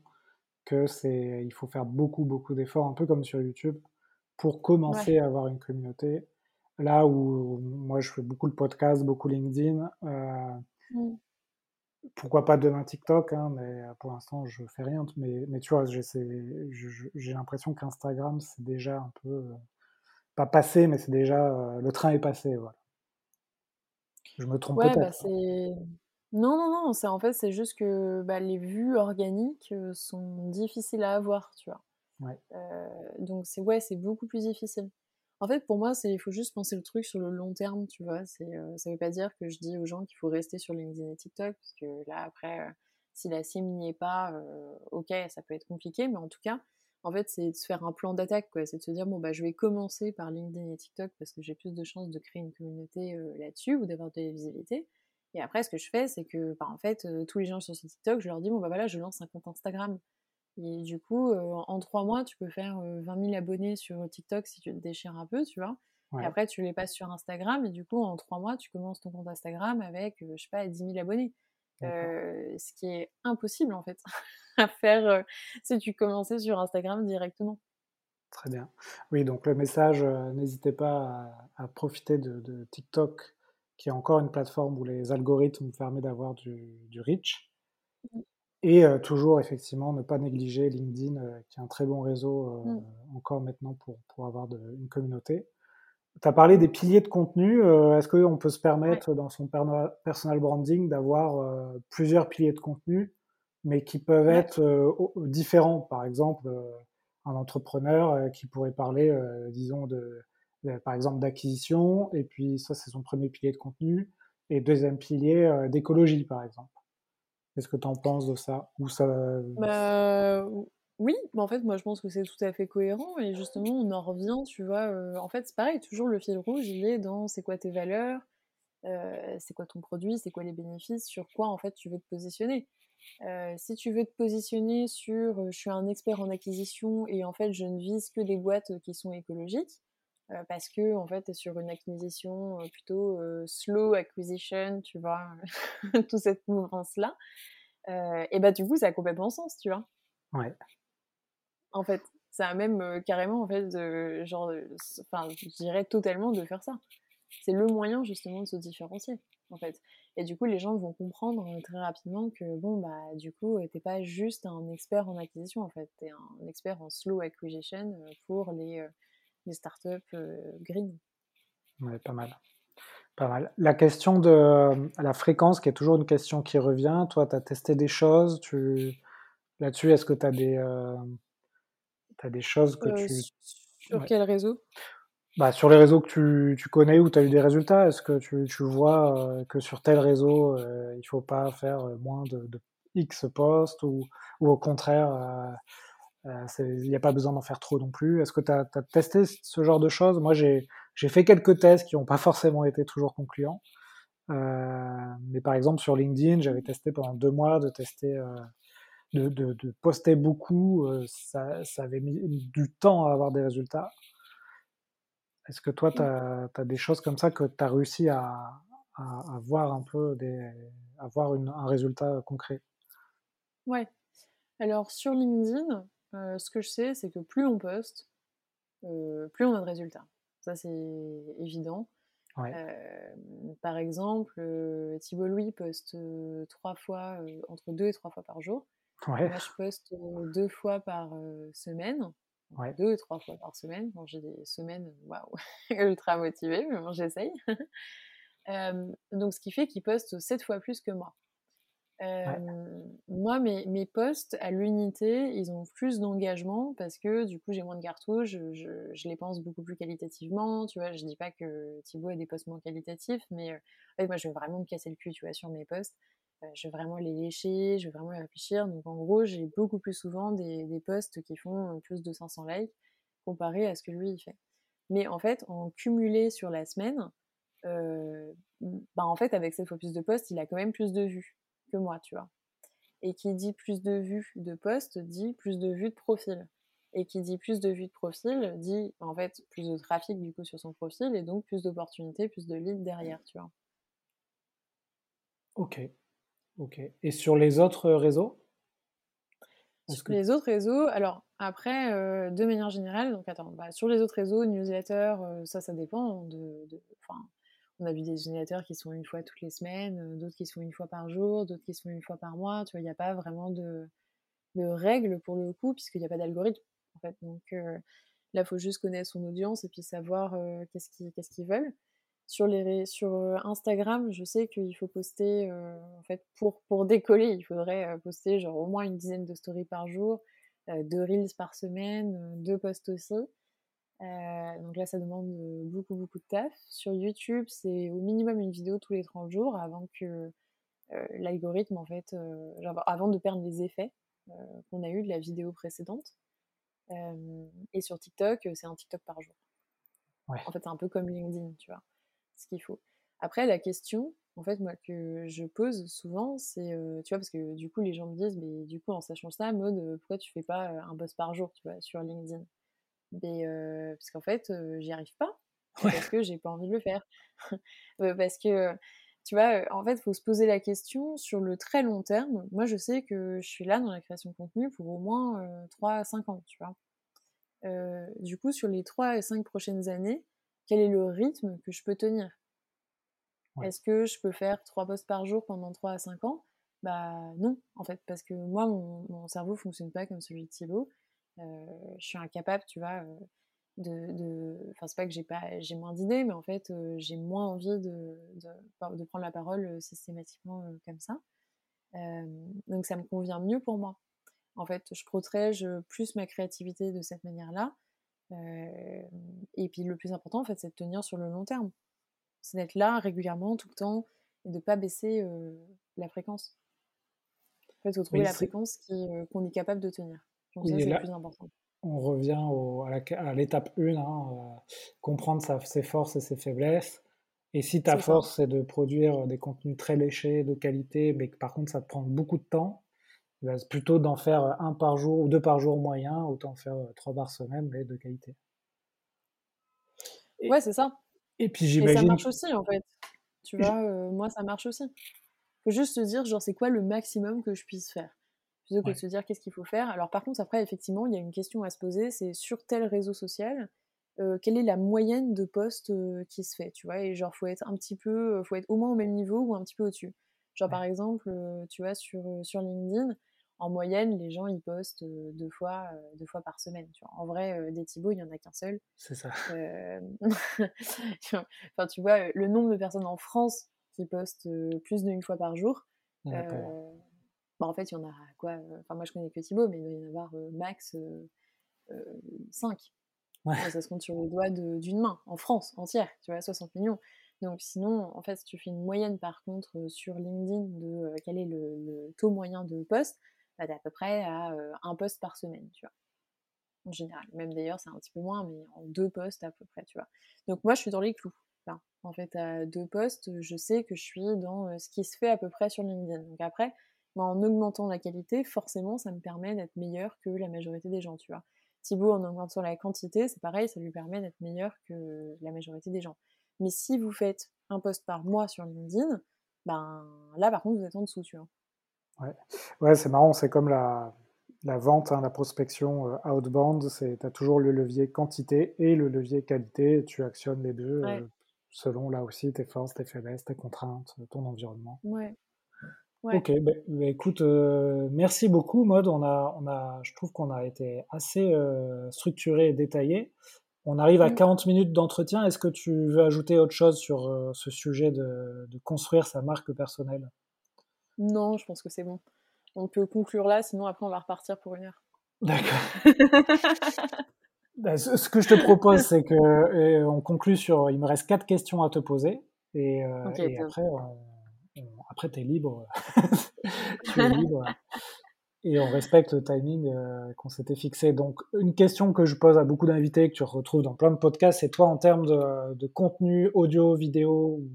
que c'est, il faut faire beaucoup, beaucoup d'efforts, un peu comme sur YouTube pour commencer à avoir une communauté. Là où moi je fais beaucoup de podcasts, beaucoup LinkedIn, euh, mmh. Pourquoi pas demain TikTok, hein, mais pour l'instant je fais rien. Mais, mais tu vois, j'ai l'impression qu'Instagram c'est déjà un peu, euh, pas passé, mais c'est déjà, euh, le train est passé. Voilà. Je me trompe ouais, peut-être. Bah non, non, non, c'est en fait c'est juste que bah, les vues organiques sont difficiles à avoir, tu vois. Euh, donc c'est ouais, c'est beaucoup plus difficile. En fait, pour moi, il faut juste penser le truc sur le long terme, tu vois. C'est euh, ça veut pas dire que je dis aux gens qu'il faut rester sur LinkedIn et TikTok, parce que là après, euh, si la cible n'y est pas, ok, ça peut être compliqué, mais en tout cas, en fait, c'est de se faire un plan d'attaque, quoi. C'est de se dire bon bah je vais commencer par LinkedIn et TikTok parce que j'ai plus de chances de créer une communauté là-dessus ou d'avoir de la visibilité. Et après, ce que je fais, c'est que, bah, en fait, tous les gens sur ce TikTok, je leur dis bon bah voilà, je lance un compte Instagram. Et du coup, en trois mois, tu peux faire 20 000 abonnés sur TikTok si tu te déchires un peu, tu vois. Et après, tu les passes sur Instagram. Et du coup, en trois mois, tu commences ton compte Instagram avec, je sais pas, 10 000 abonnés. ce qui est impossible, en fait, à faire si tu commençais sur Instagram directement. Très bien. Oui, donc le message, n'hésitez pas à, profiter de, TikTok, qui est encore une plateforme où les algorithmes permettent d'avoir du, du reach. Et toujours, effectivement, ne pas négliger LinkedIn, qui est un très bon réseau mmh. encore maintenant pour, pour avoir de, une communauté. Tu as parlé des piliers de contenu. Est-ce qu'on peut se permettre, dans son personal branding, d'avoir plusieurs piliers de contenu, mais qui peuvent être différents? Par exemple, un entrepreneur qui pourrait parler, disons, de, par exemple, d'acquisition, et puis ça, c'est son premier pilier de contenu, et deuxième pilier d'écologie, par exemple. Qu'est-ce que tu en penses de ça? Ou ça bah, Oui, mais en fait, moi, je pense que c'est tout à fait cohérent, et justement, on en revient, tu vois. en fait, c'est pareil, toujours le fil rouge, il est dans c'est quoi tes valeurs, c'est quoi ton produit, c'est quoi les bénéfices, sur quoi, en fait, tu veux te positionner. si tu veux te positionner sur je suis un expert en acquisition et en fait je ne vise que des boîtes qui sont écologiques, parce que en fait, tu es sur une acquisition plutôt slow acquisition, tu vois, toute cette mouvance-là. et bah, du coup, ça a complètement sens, tu vois? Ouais. En fait, ça a même carrément, en fait, genre, enfin, je dirais totalement de faire ça. C'est le moyen, justement, de se différencier, en fait. Et du coup, les gens vont comprendre très rapidement que, bon, bah, du coup, t'es pas juste un expert en acquisition, en fait. T'es un expert en slow acquisition pour les des startups euh, green. Ouais, pas mal. Pas mal. La question de la fréquence, qui est toujours une question qui revient. Toi, tu as testé des choses. Tu... Là-dessus, est-ce que tu as des, euh, as des choses que euh, tu. Sur quel réseau? Bah, Sur les réseaux que tu, tu connais où tu as eu des résultats. Est-ce que tu, tu vois que sur tel réseau, il ne faut pas faire moins de, de X posts ou, ou, au contraire euh, il n'y a pas besoin d'en faire trop non plus. Est-ce que tu as, testé ce genre de choses? Moi, j'ai fait quelques tests qui n'ont pas forcément été toujours concluants. Euh, mais par exemple, sur LinkedIn, j'avais testé pendant deux mois de tester, euh, de, de, poster beaucoup. Ça, ça, avait mis du temps à avoir des résultats. Est-ce que toi, tu as, des choses comme ça que tu as réussi à, à, voir un peu, des, avoir un résultat concret? Ouais. Alors, sur LinkedIn, euh, ce que je sais, c'est que plus on poste, euh, plus on a de résultats. Ça, c'est évident. Euh, par exemple, Thibault Louis poste trois fois, entre deux et trois fois par jour. Moi, je poste deux fois par semaine. Deux et trois fois par semaine. Bon, j'ai des semaines, waouh, ultra motivées, mais bon, j'essaye. donc, ce qui fait qu'il poste sept fois plus que moi. Moi, mes, mes postes à l'unité, ils ont plus d'engagement parce que du coup, j'ai moins de cartouches, je, je, les pense beaucoup plus qualitativement. Tu vois, je dis pas que Thibaut a des postes moins qualitatifs, mais moi, je vais vraiment me casser le cul, tu vois, sur mes postes. je vais vraiment les lécher, je vais vraiment y réfléchir. Donc, en gros, j'ai beaucoup plus souvent des, des posts qui font plus de 500 likes comparé à ce que lui, il fait. Mais en fait, en cumulé sur la semaine, bah en fait, avec cette fois plus de posts, il a quand même plus de vues que moi, tu vois. Et qui dit plus de vues de poste dit plus de vues de profil. Et qui dit plus de vues de profil dit en fait plus de trafic du coup sur son profil et donc plus d'opportunités, plus de leads derrière, tu vois. Ok. Ok. Et sur les autres réseaux? Sur les autres réseaux, alors après, euh, de manière générale, donc attends, bah, sur les autres réseaux, newsletter, euh, ça, ça dépend de, de on a vu des utilisateurs qui sont une fois toutes les semaines, euh, d'autres qui sont une fois par jour, d'autres qui sont une fois par mois. Tu vois, il n'y a pas vraiment de, règles pour le coup, puisqu'il n'y a pas d'algorithme. En fait. Donc euh, là, faut juste connaître son audience et puis savoir euh, qu'est-ce qu'ils veulent. Sur, les, sur Instagram, je sais qu'il faut poster, en fait, pour, pour décoller, il faudrait poster genre au moins une dizaine de stories par jour, deux reels par semaine, deux posts aussi. Euh, donc là, ça demande beaucoup, beaucoup de taf. Sur YouTube, c'est au minimum une vidéo tous les 30 jours avant que euh, l'algorithme, en fait, euh, avant de perdre les effets qu'on a eu de la vidéo précédente. et sur TikTok, c'est un TikTok par jour. En fait, c'est un peu comme LinkedIn, tu vois, ce qu'il faut. Après, la question, en fait, moi, que je pose souvent, c'est, tu vois, parce que du coup, les gens me disent, mais du coup, en sachant ça, mode, pourquoi tu fais pas un boss par jour, tu vois, sur LinkedIn? Mais parce qu'en fait, j'y arrive pas. Parce que j'ai pas envie de le faire. parce que, tu vois, en fait, il faut se poser la question sur le très long terme. Moi, je sais que je suis là dans la création de contenu pour au moins 3 à 5 ans, tu vois. du coup, sur les 3 et 5 prochaines années, quel est le rythme que je peux tenir? Est-ce que je peux faire 3 posts par jour pendant 3 à 5 ans? Bah non, en fait, parce que moi, mon, mon cerveau fonctionne pas comme celui de Thibaut. Euh, je suis incapable, tu vois, euh, de, enfin c'est pas que j'ai pas j'ai moins d'idées mais en fait euh, j'ai moins envie de, de, prendre la parole systématiquement comme ça donc ça me convient mieux pour moi En fait, je protège plus ma créativité de cette manière-là. et puis le plus important, en fait, c'est de tenir sur le long terme. C'est d'être là régulièrement, tout le temps, et de ne pas baisser la fréquence. En fait, il faut trouver la fréquence qu'on est capable de tenir. Donc ça, c'est le plus important. On revient à l'étape 1, hein, comprendre ses forces et ses faiblesses. Et si ta force, c'est de produire des contenus très léchés, de qualité, mais que par contre, ça te prend beaucoup de temps, bah, plutôt d'en faire un par jour ou deux par jour moyen, autant faire trois par semaine, mais de qualité. ouais, c'est ça. Et puis j'imagine. ça marche aussi, en fait. Tu vois, moi, ça marche aussi. faut juste se dire, genre, c'est quoi le maximum que je puisse faire? Plutôt que de se dire qu'est-ce qu'il faut faire. Alors par contre, après, effectivement, il y a une question à se poser, c'est sur tel réseau social, quelle est la moyenne de postes qui se fait, tu vois, et genre, faut être un petit peu, faut être au moins au même niveau ou un petit peu au-dessus. Genre, par exemple, tu vois, sur, sur LinkedIn, en moyenne, les gens, ils postent deux, fois, deux fois par semaine. Tu vois? En vrai, des Thibaut, il n'y en a qu'un seul. C'est ça. enfin, tu vois, le nombre de personnes en France qui postent plus d'une fois par jour, bah, en fait, il y en a quoi Enfin, moi, je connais que Thibaut, mais il doit y en avoir max 5. Ça se compte sur le doigt d'une main, en France entière, tu vois, 60 millions. Donc sinon, en fait, si tu fais une moyenne par contre sur LinkedIn de quel est le, taux moyen de poste, bah, t'es à peu près à un poste par semaine, tu vois. En général. Même d'ailleurs, c'est un petit peu moins, mais en deux postes à peu près, tu vois. Donc moi, je suis dans les clous. En fait, à deux postes, je sais que je suis dans ce qui se fait à peu près sur LinkedIn. Donc après, en augmentant la qualité, forcément, ça me permet d'être meilleur que la majorité des gens, tu vois. Thibaut, en augmentant la quantité, c'est pareil, ça lui permet d'être meilleur que la majorité des gens. Mais si vous faites un post par mois sur LinkedIn, ben là, par contre, vous êtes en dessous, tu vois. Ouais, ouais c'est marrant, c'est comme la, la vente, hein, la prospection euh, outbound, tu as toujours le levier quantité et le levier qualité, tu actionnes les deux euh, selon là aussi tes forces, tes faiblesses, tes contraintes, ton environnement. Ouais. Ok, bah, bah, écoute, euh, merci beaucoup, Mode. On a, on a, je trouve qu'on a été assez euh, structuré et détaillé. On arrive à 40 minutes d'entretien. Est-ce que tu veux ajouter autre chose sur euh, ce sujet de, construire sa marque personnelle? Non, je pense que c'est bon. On peut conclure là, sinon après on va repartir pour une heure. D'accord. Bah, ce, que je te propose, c'est que on conclut sur. Il me reste quatre questions à te poser, et, et après on après, tu es libre. tu es libre. Et on respecte le timing euh, qu'on s'était fixé. Donc, une question que je pose à beaucoup d'invités, que tu retrouves dans plein de podcasts, c'est toi, en termes de, contenu audio, vidéo ou,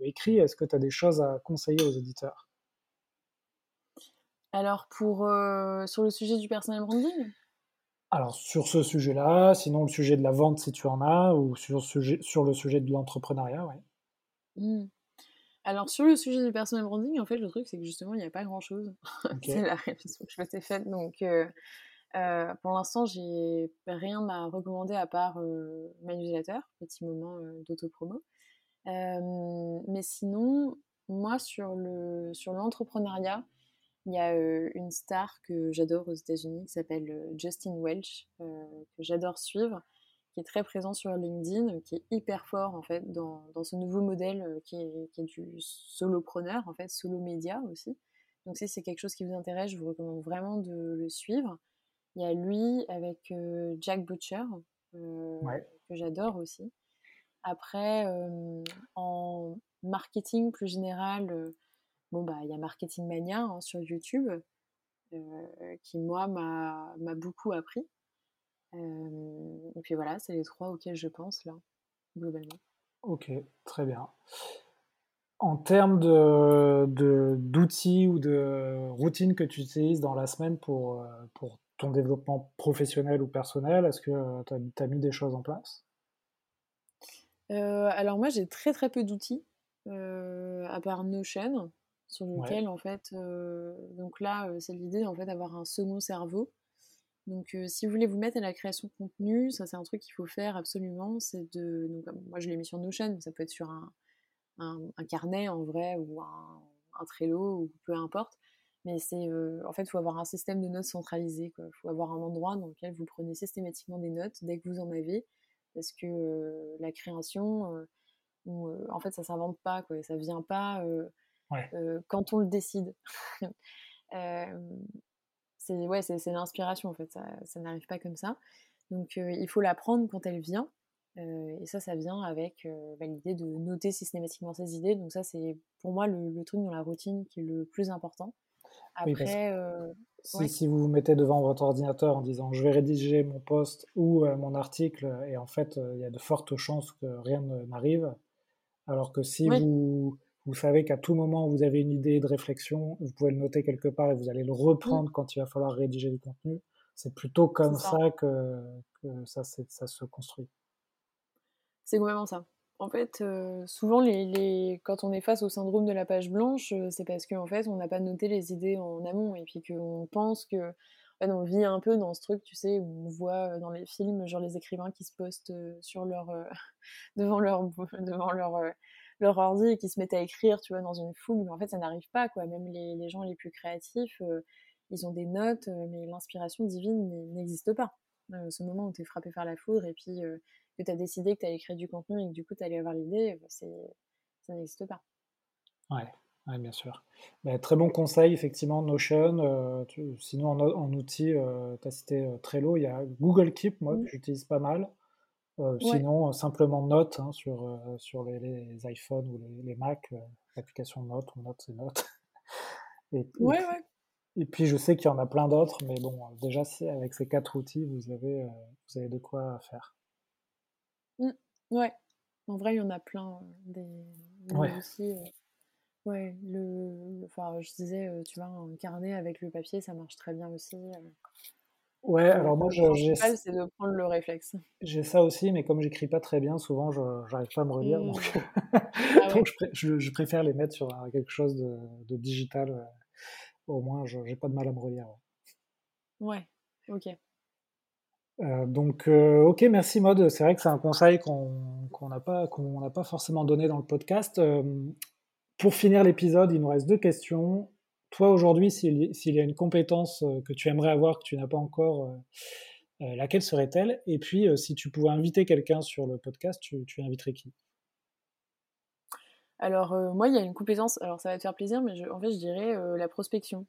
écrit, est-ce que tu as des choses à conseiller aux auditeurs? Alors, pour, euh, sur le sujet du personal branding? Alors sur ce sujet-là, sinon le sujet de la vente si tu en as, ou sur, sujet, sur le sujet de l'entrepreneuriat, oui. Mmh. Alors, sur le sujet du personal branding, en fait, le truc, c'est que justement, il n'y a pas grand chose. c'est la réflexion que je m'étais faite. Donc, euh, euh, pour l'instant, j'ai rien à recommander à part euh, ma newsletter, petit moment d'autopromo. mais sinon, moi, sur le sur l'entrepreneuriat, il y a une star que j'adore aux États-Unis qui s'appelle Justin Welch, que j'adore suivre qui est très présent sur LinkedIn, qui est hyper fort en fait dans, dans ce nouveau modèle euh, qui est, qui est, du solopreneur, en fait, solo média aussi. Donc si c'est quelque chose qui vous intéresse, je vous recommande vraiment de le suivre. Il y a lui avec euh, Jack Butcher, euh, que j'adore aussi. Après, en marketing plus général, bon bah il y a Marketing Mania hein, sur YouTube, qui moi m'a beaucoup appris et puis voilà, c'est les trois auxquels je pense là, globalement. Ok, très bien. En termes de, d'outils ou de routines que tu utilises dans la semaine pour, pour ton développement professionnel ou personnel, est-ce que tu as, mis des choses en place? Alors moi j'ai très très peu d'outils, à part Notion, sur lequel en fait, donc là c'est l'idée en fait d'avoir un second cerveau donc, si vous voulez vous mettre à la création de contenu, ça c'est un truc qu'il faut faire absolument. C'est de, donc, moi je l'ai mis sur Notion, mais ça peut être sur un, un, carnet en vrai ou un, un, Trello ou peu importe. Mais c'est, en fait, il faut avoir un système de notes centralisé. Il faut avoir un endroit dans lequel vous prenez systématiquement des notes dès que vous en avez, parce que la création, en fait, ça s'invente pas, quoi. Ça vient pas quand on le décide. c'est ouais, c'est l'inspiration en fait, ça, ça n'arrive pas comme ça. Donc il faut la prendre quand elle vient. et ça, ça vient avec bah, l'idée de noter systématiquement ses idées. Donc ça, c'est pour moi le, truc dans la routine qui est le plus important. Après, si, vous vous mettez devant votre ordinateur en disant je vais rédiger mon post ou mon article et en fait il y a de fortes chances que rien n'arrive, alors que si vous, vous savez qu'à tout moment vous avez une idée de réflexion, vous pouvez le noter quelque part et vous allez le mmh. reprendre quand il va falloir rédiger du contenu, c'est plutôt comme ça. que, ça, ça, se construit. C'est vraiment ça. En fait, souvent, les, quand on est face au syndrome de la page blanche, c'est parce qu'en fait, on n'a pas noté les idées en amont et puis qu'on pense que. on vit un peu dans ce truc, tu sais, où on voit dans les films, genre les écrivains qui se postent sur leur, devant leur, devant leur, leur ordi et qui se mettent à écrire, tu vois, dans une foule. Mais en fait, ça n'arrive pas, quoi. Même les, les gens les plus créatifs, ils ont des notes, mais l'inspiration divine n'existe pas. ce moment où tu es frappé par la foudre et puis que tu as décidé que tu allais créer du contenu et que du coup tu allais avoir l'idée, ça n'existe pas. Ouais, bien sûr. Bah, très bon conseil, effectivement, Notion. Euh, sinon, en, outil, euh, tu as cité euh, Trello, il y a Google Keep, moi, mmh. que j'utilise pas mal. Sinon, simplement Note hein, sur, sur les, iPhones ou les, Mac, l'application Note ou Note, c'est Note. et, ouais, ouais. Et puis, je sais qu'il y en a plein d'autres, mais bon, déjà, avec ces quatre outils, vous avez, vous avez de quoi faire. Mmh. Ouais, en vrai, il y en a plein. Des, ouais. aussi. ouais, le, enfin, je disais, tu vois, un carnet avec le papier, ça marche très bien aussi. Ouais, alors moi, j'ai. c'est de prendre le réflexe. J'ai ça aussi, mais comme j'écris pas très bien, souvent, je n'arrive pas à me relire. Donc, mmh. ah je, préfère les mettre sur quelque chose de, digital. Au moins, je n'ai pas de mal à me relire. Ouais, ok. Euh, donc, euh, ok, merci Mode. C'est vrai que c'est un conseil qu'on n'a pas, qu'on pas forcément donné dans le podcast. Euh, pour finir l'épisode, il nous reste deux questions. Toi, aujourd'hui, s'il y a une compétence que tu aimerais avoir, que tu n'as pas encore, laquelle serait-elle? Et puis, si tu pouvais inviter quelqu'un sur le podcast, tu, inviterais qui? Alors, moi, il y a une compétence, alors ça va te faire plaisir, mais en fait, je dirais la prospection.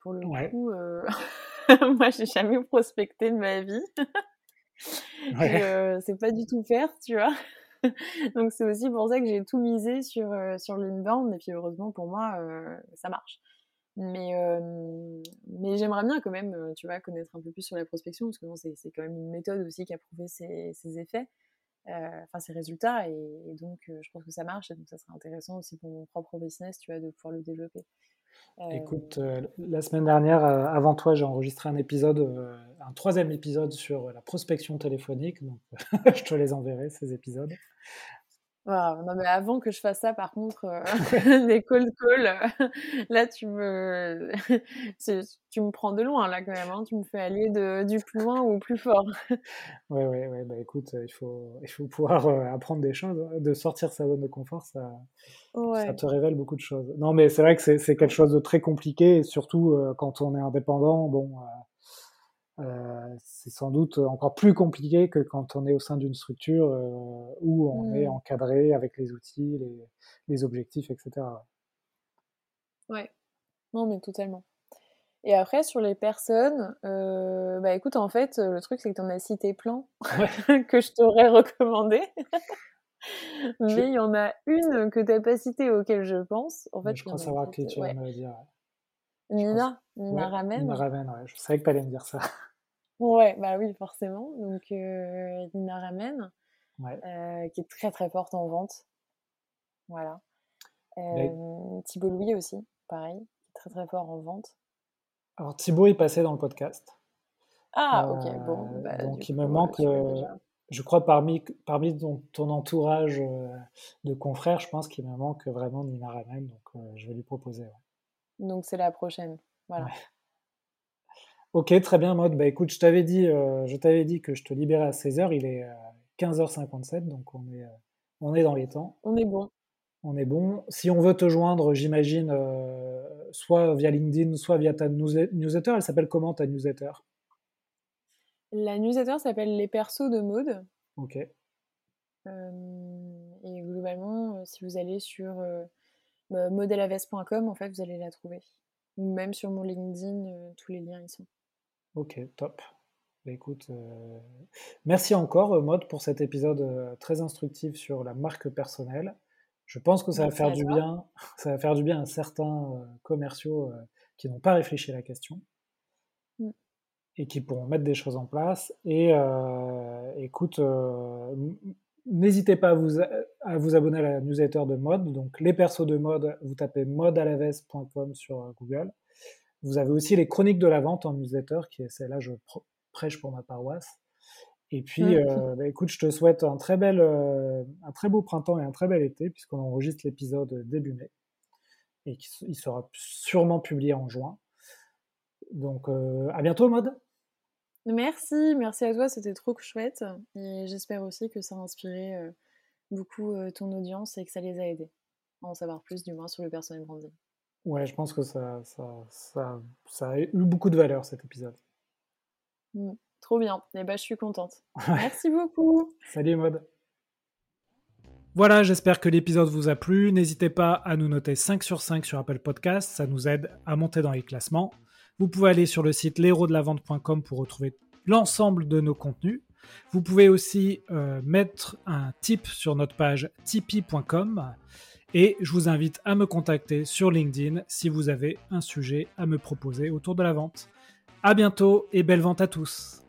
pour le coup, moi, j'ai jamais prospecté de ma vie. Ouais. c'est pas du tout faire, tu vois. Donc c'est aussi pour ça que j'ai tout misé sur, sur l'inbound. Et puis heureusement pour moi, ça marche. Mais, mais j'aimerais bien quand même, tu vois, connaître un peu plus sur la prospection, parce que c'est quand même une méthode aussi qui a prouvé ses, ses effets, enfin ses résultats, et, donc je pense que ça marche, et donc ça serait intéressant aussi pour mon propre business, tu vois, de pouvoir le développer. Écoute, euh, la semaine dernière, euh, avant toi, j'ai enregistré un épisode, euh, un troisième épisode sur la prospection téléphonique. Je te les enverrai, ces épisodes non, mais avant que je fasse ça, par contre, euh, les cold calls, euh, là, tu me, tu me prends de loin, là, quand même. Hein. Tu me fais aller de, du plus loin au plus fort. ouais, ouais, ouais. Bah, écoute, il faut, il faut pouvoir euh, apprendre des choses. Hein. De sortir sa zone de confort, ça, ça te révèle beaucoup de choses. Non, mais c'est vrai que c'est quelque chose de très compliqué, et surtout quand on est indépendant. Bon, euh, c'est sans doute encore plus compliqué que quand on est au sein d'une structure euh, où on est mmh. encadré avec les outils, les, objectifs, etc. Ouais, non mais totalement. Et après, sur les personnes, euh, bah écoute, en fait, le truc, c'est que tu en as cité plein que je t'aurais recommandé. Mais il y en a une que tu n'as pas citée auquel je pense. En fait, je crois savoir qui tu vas me dire. Nina, Nina Ramen. Nina Ramen, ouais. Je savais que tu allais me dire ça. Ouais, bah oui, forcément. Donc, euh, Nina Ramen, euh, qui est très très forte en vente. Voilà. Euh, Thibault Louis aussi, pareil, qui est très très fort en vente. Alors, Thibault est passé dans le podcast. Ah, ok, bon. Bah, donc, il me manque, je crois, parmi, parmi ton, entourage de confrères, je pense qu'il me manque vraiment Nina Ramen, donc je vais lui proposer. Donc, c'est la prochaine. Voilà. Ok, très bien, Mode. Bah écoute, je t'avais dit, euh, je t'avais dit que je te libérais à 16h, il est 15h57, euh, donc on est, euh, on est dans les temps. On est bon. On est bon. Si on veut te joindre, j'imagine, soit via LinkedIn, soit via ta newsletter, elle s'appelle comment ta newsletter? La newsletter s'appelle Les persos de Mode. Ok. et globalement, si vous allez sur modelaves.com, en fait, vous allez la trouver. Ou même sur mon LinkedIn, tous les liens y sont. Ok, top. Bah, écoute, merci encore Maud pour cet épisode très instructif sur la marque personnelle. Je pense que ça va faire du bien, ça va faire du bien à certains commerciaux qui n'ont pas réfléchi à la question mmh. et qui pourront mettre des choses en place. Et écoute, n'hésitez pas à vous, à vous, abonner à la newsletter de mode. Donc, les persos de mode, vous tapez modealaves.com sur Google. Vous avez aussi les chroniques de la vente en newsletter, qui est celle-là, je prêche pour ma paroisse. Et puis, mmh. euh, bah, écoute, je te souhaite un très, bel, euh, un très beau printemps et un très bel été, puisqu'on enregistre l'épisode début mai. Et il sera sûrement publié en juin. Donc, euh, à bientôt, Mode. Merci, merci à toi, c'était trop chouette. Et j'espère aussi que ça a inspiré beaucoup ton audience et que ça les a aidés à en savoir plus, du moins, sur le personnel branding. Ouais, je pense que ça, ça, ça, ça a eu beaucoup de valeur cet épisode. Mmh, trop bien. Et eh ben, je suis contente. Merci beaucoup. Salut Mode. Voilà, j'espère que l'épisode vous a plu. N'hésitez pas à nous noter 5 sur 5 sur Apple Podcast, ça nous aide à monter dans les classements. Vous pouvez aller sur le site l'héros-de-la-vente.com pour retrouver l'ensemble de nos contenus. Vous pouvez aussi euh, mettre un tip sur notre page tipeee.com et je vous invite à me contacter sur LinkedIn si vous avez un sujet à me proposer autour de la vente. À bientôt et belle vente à tous.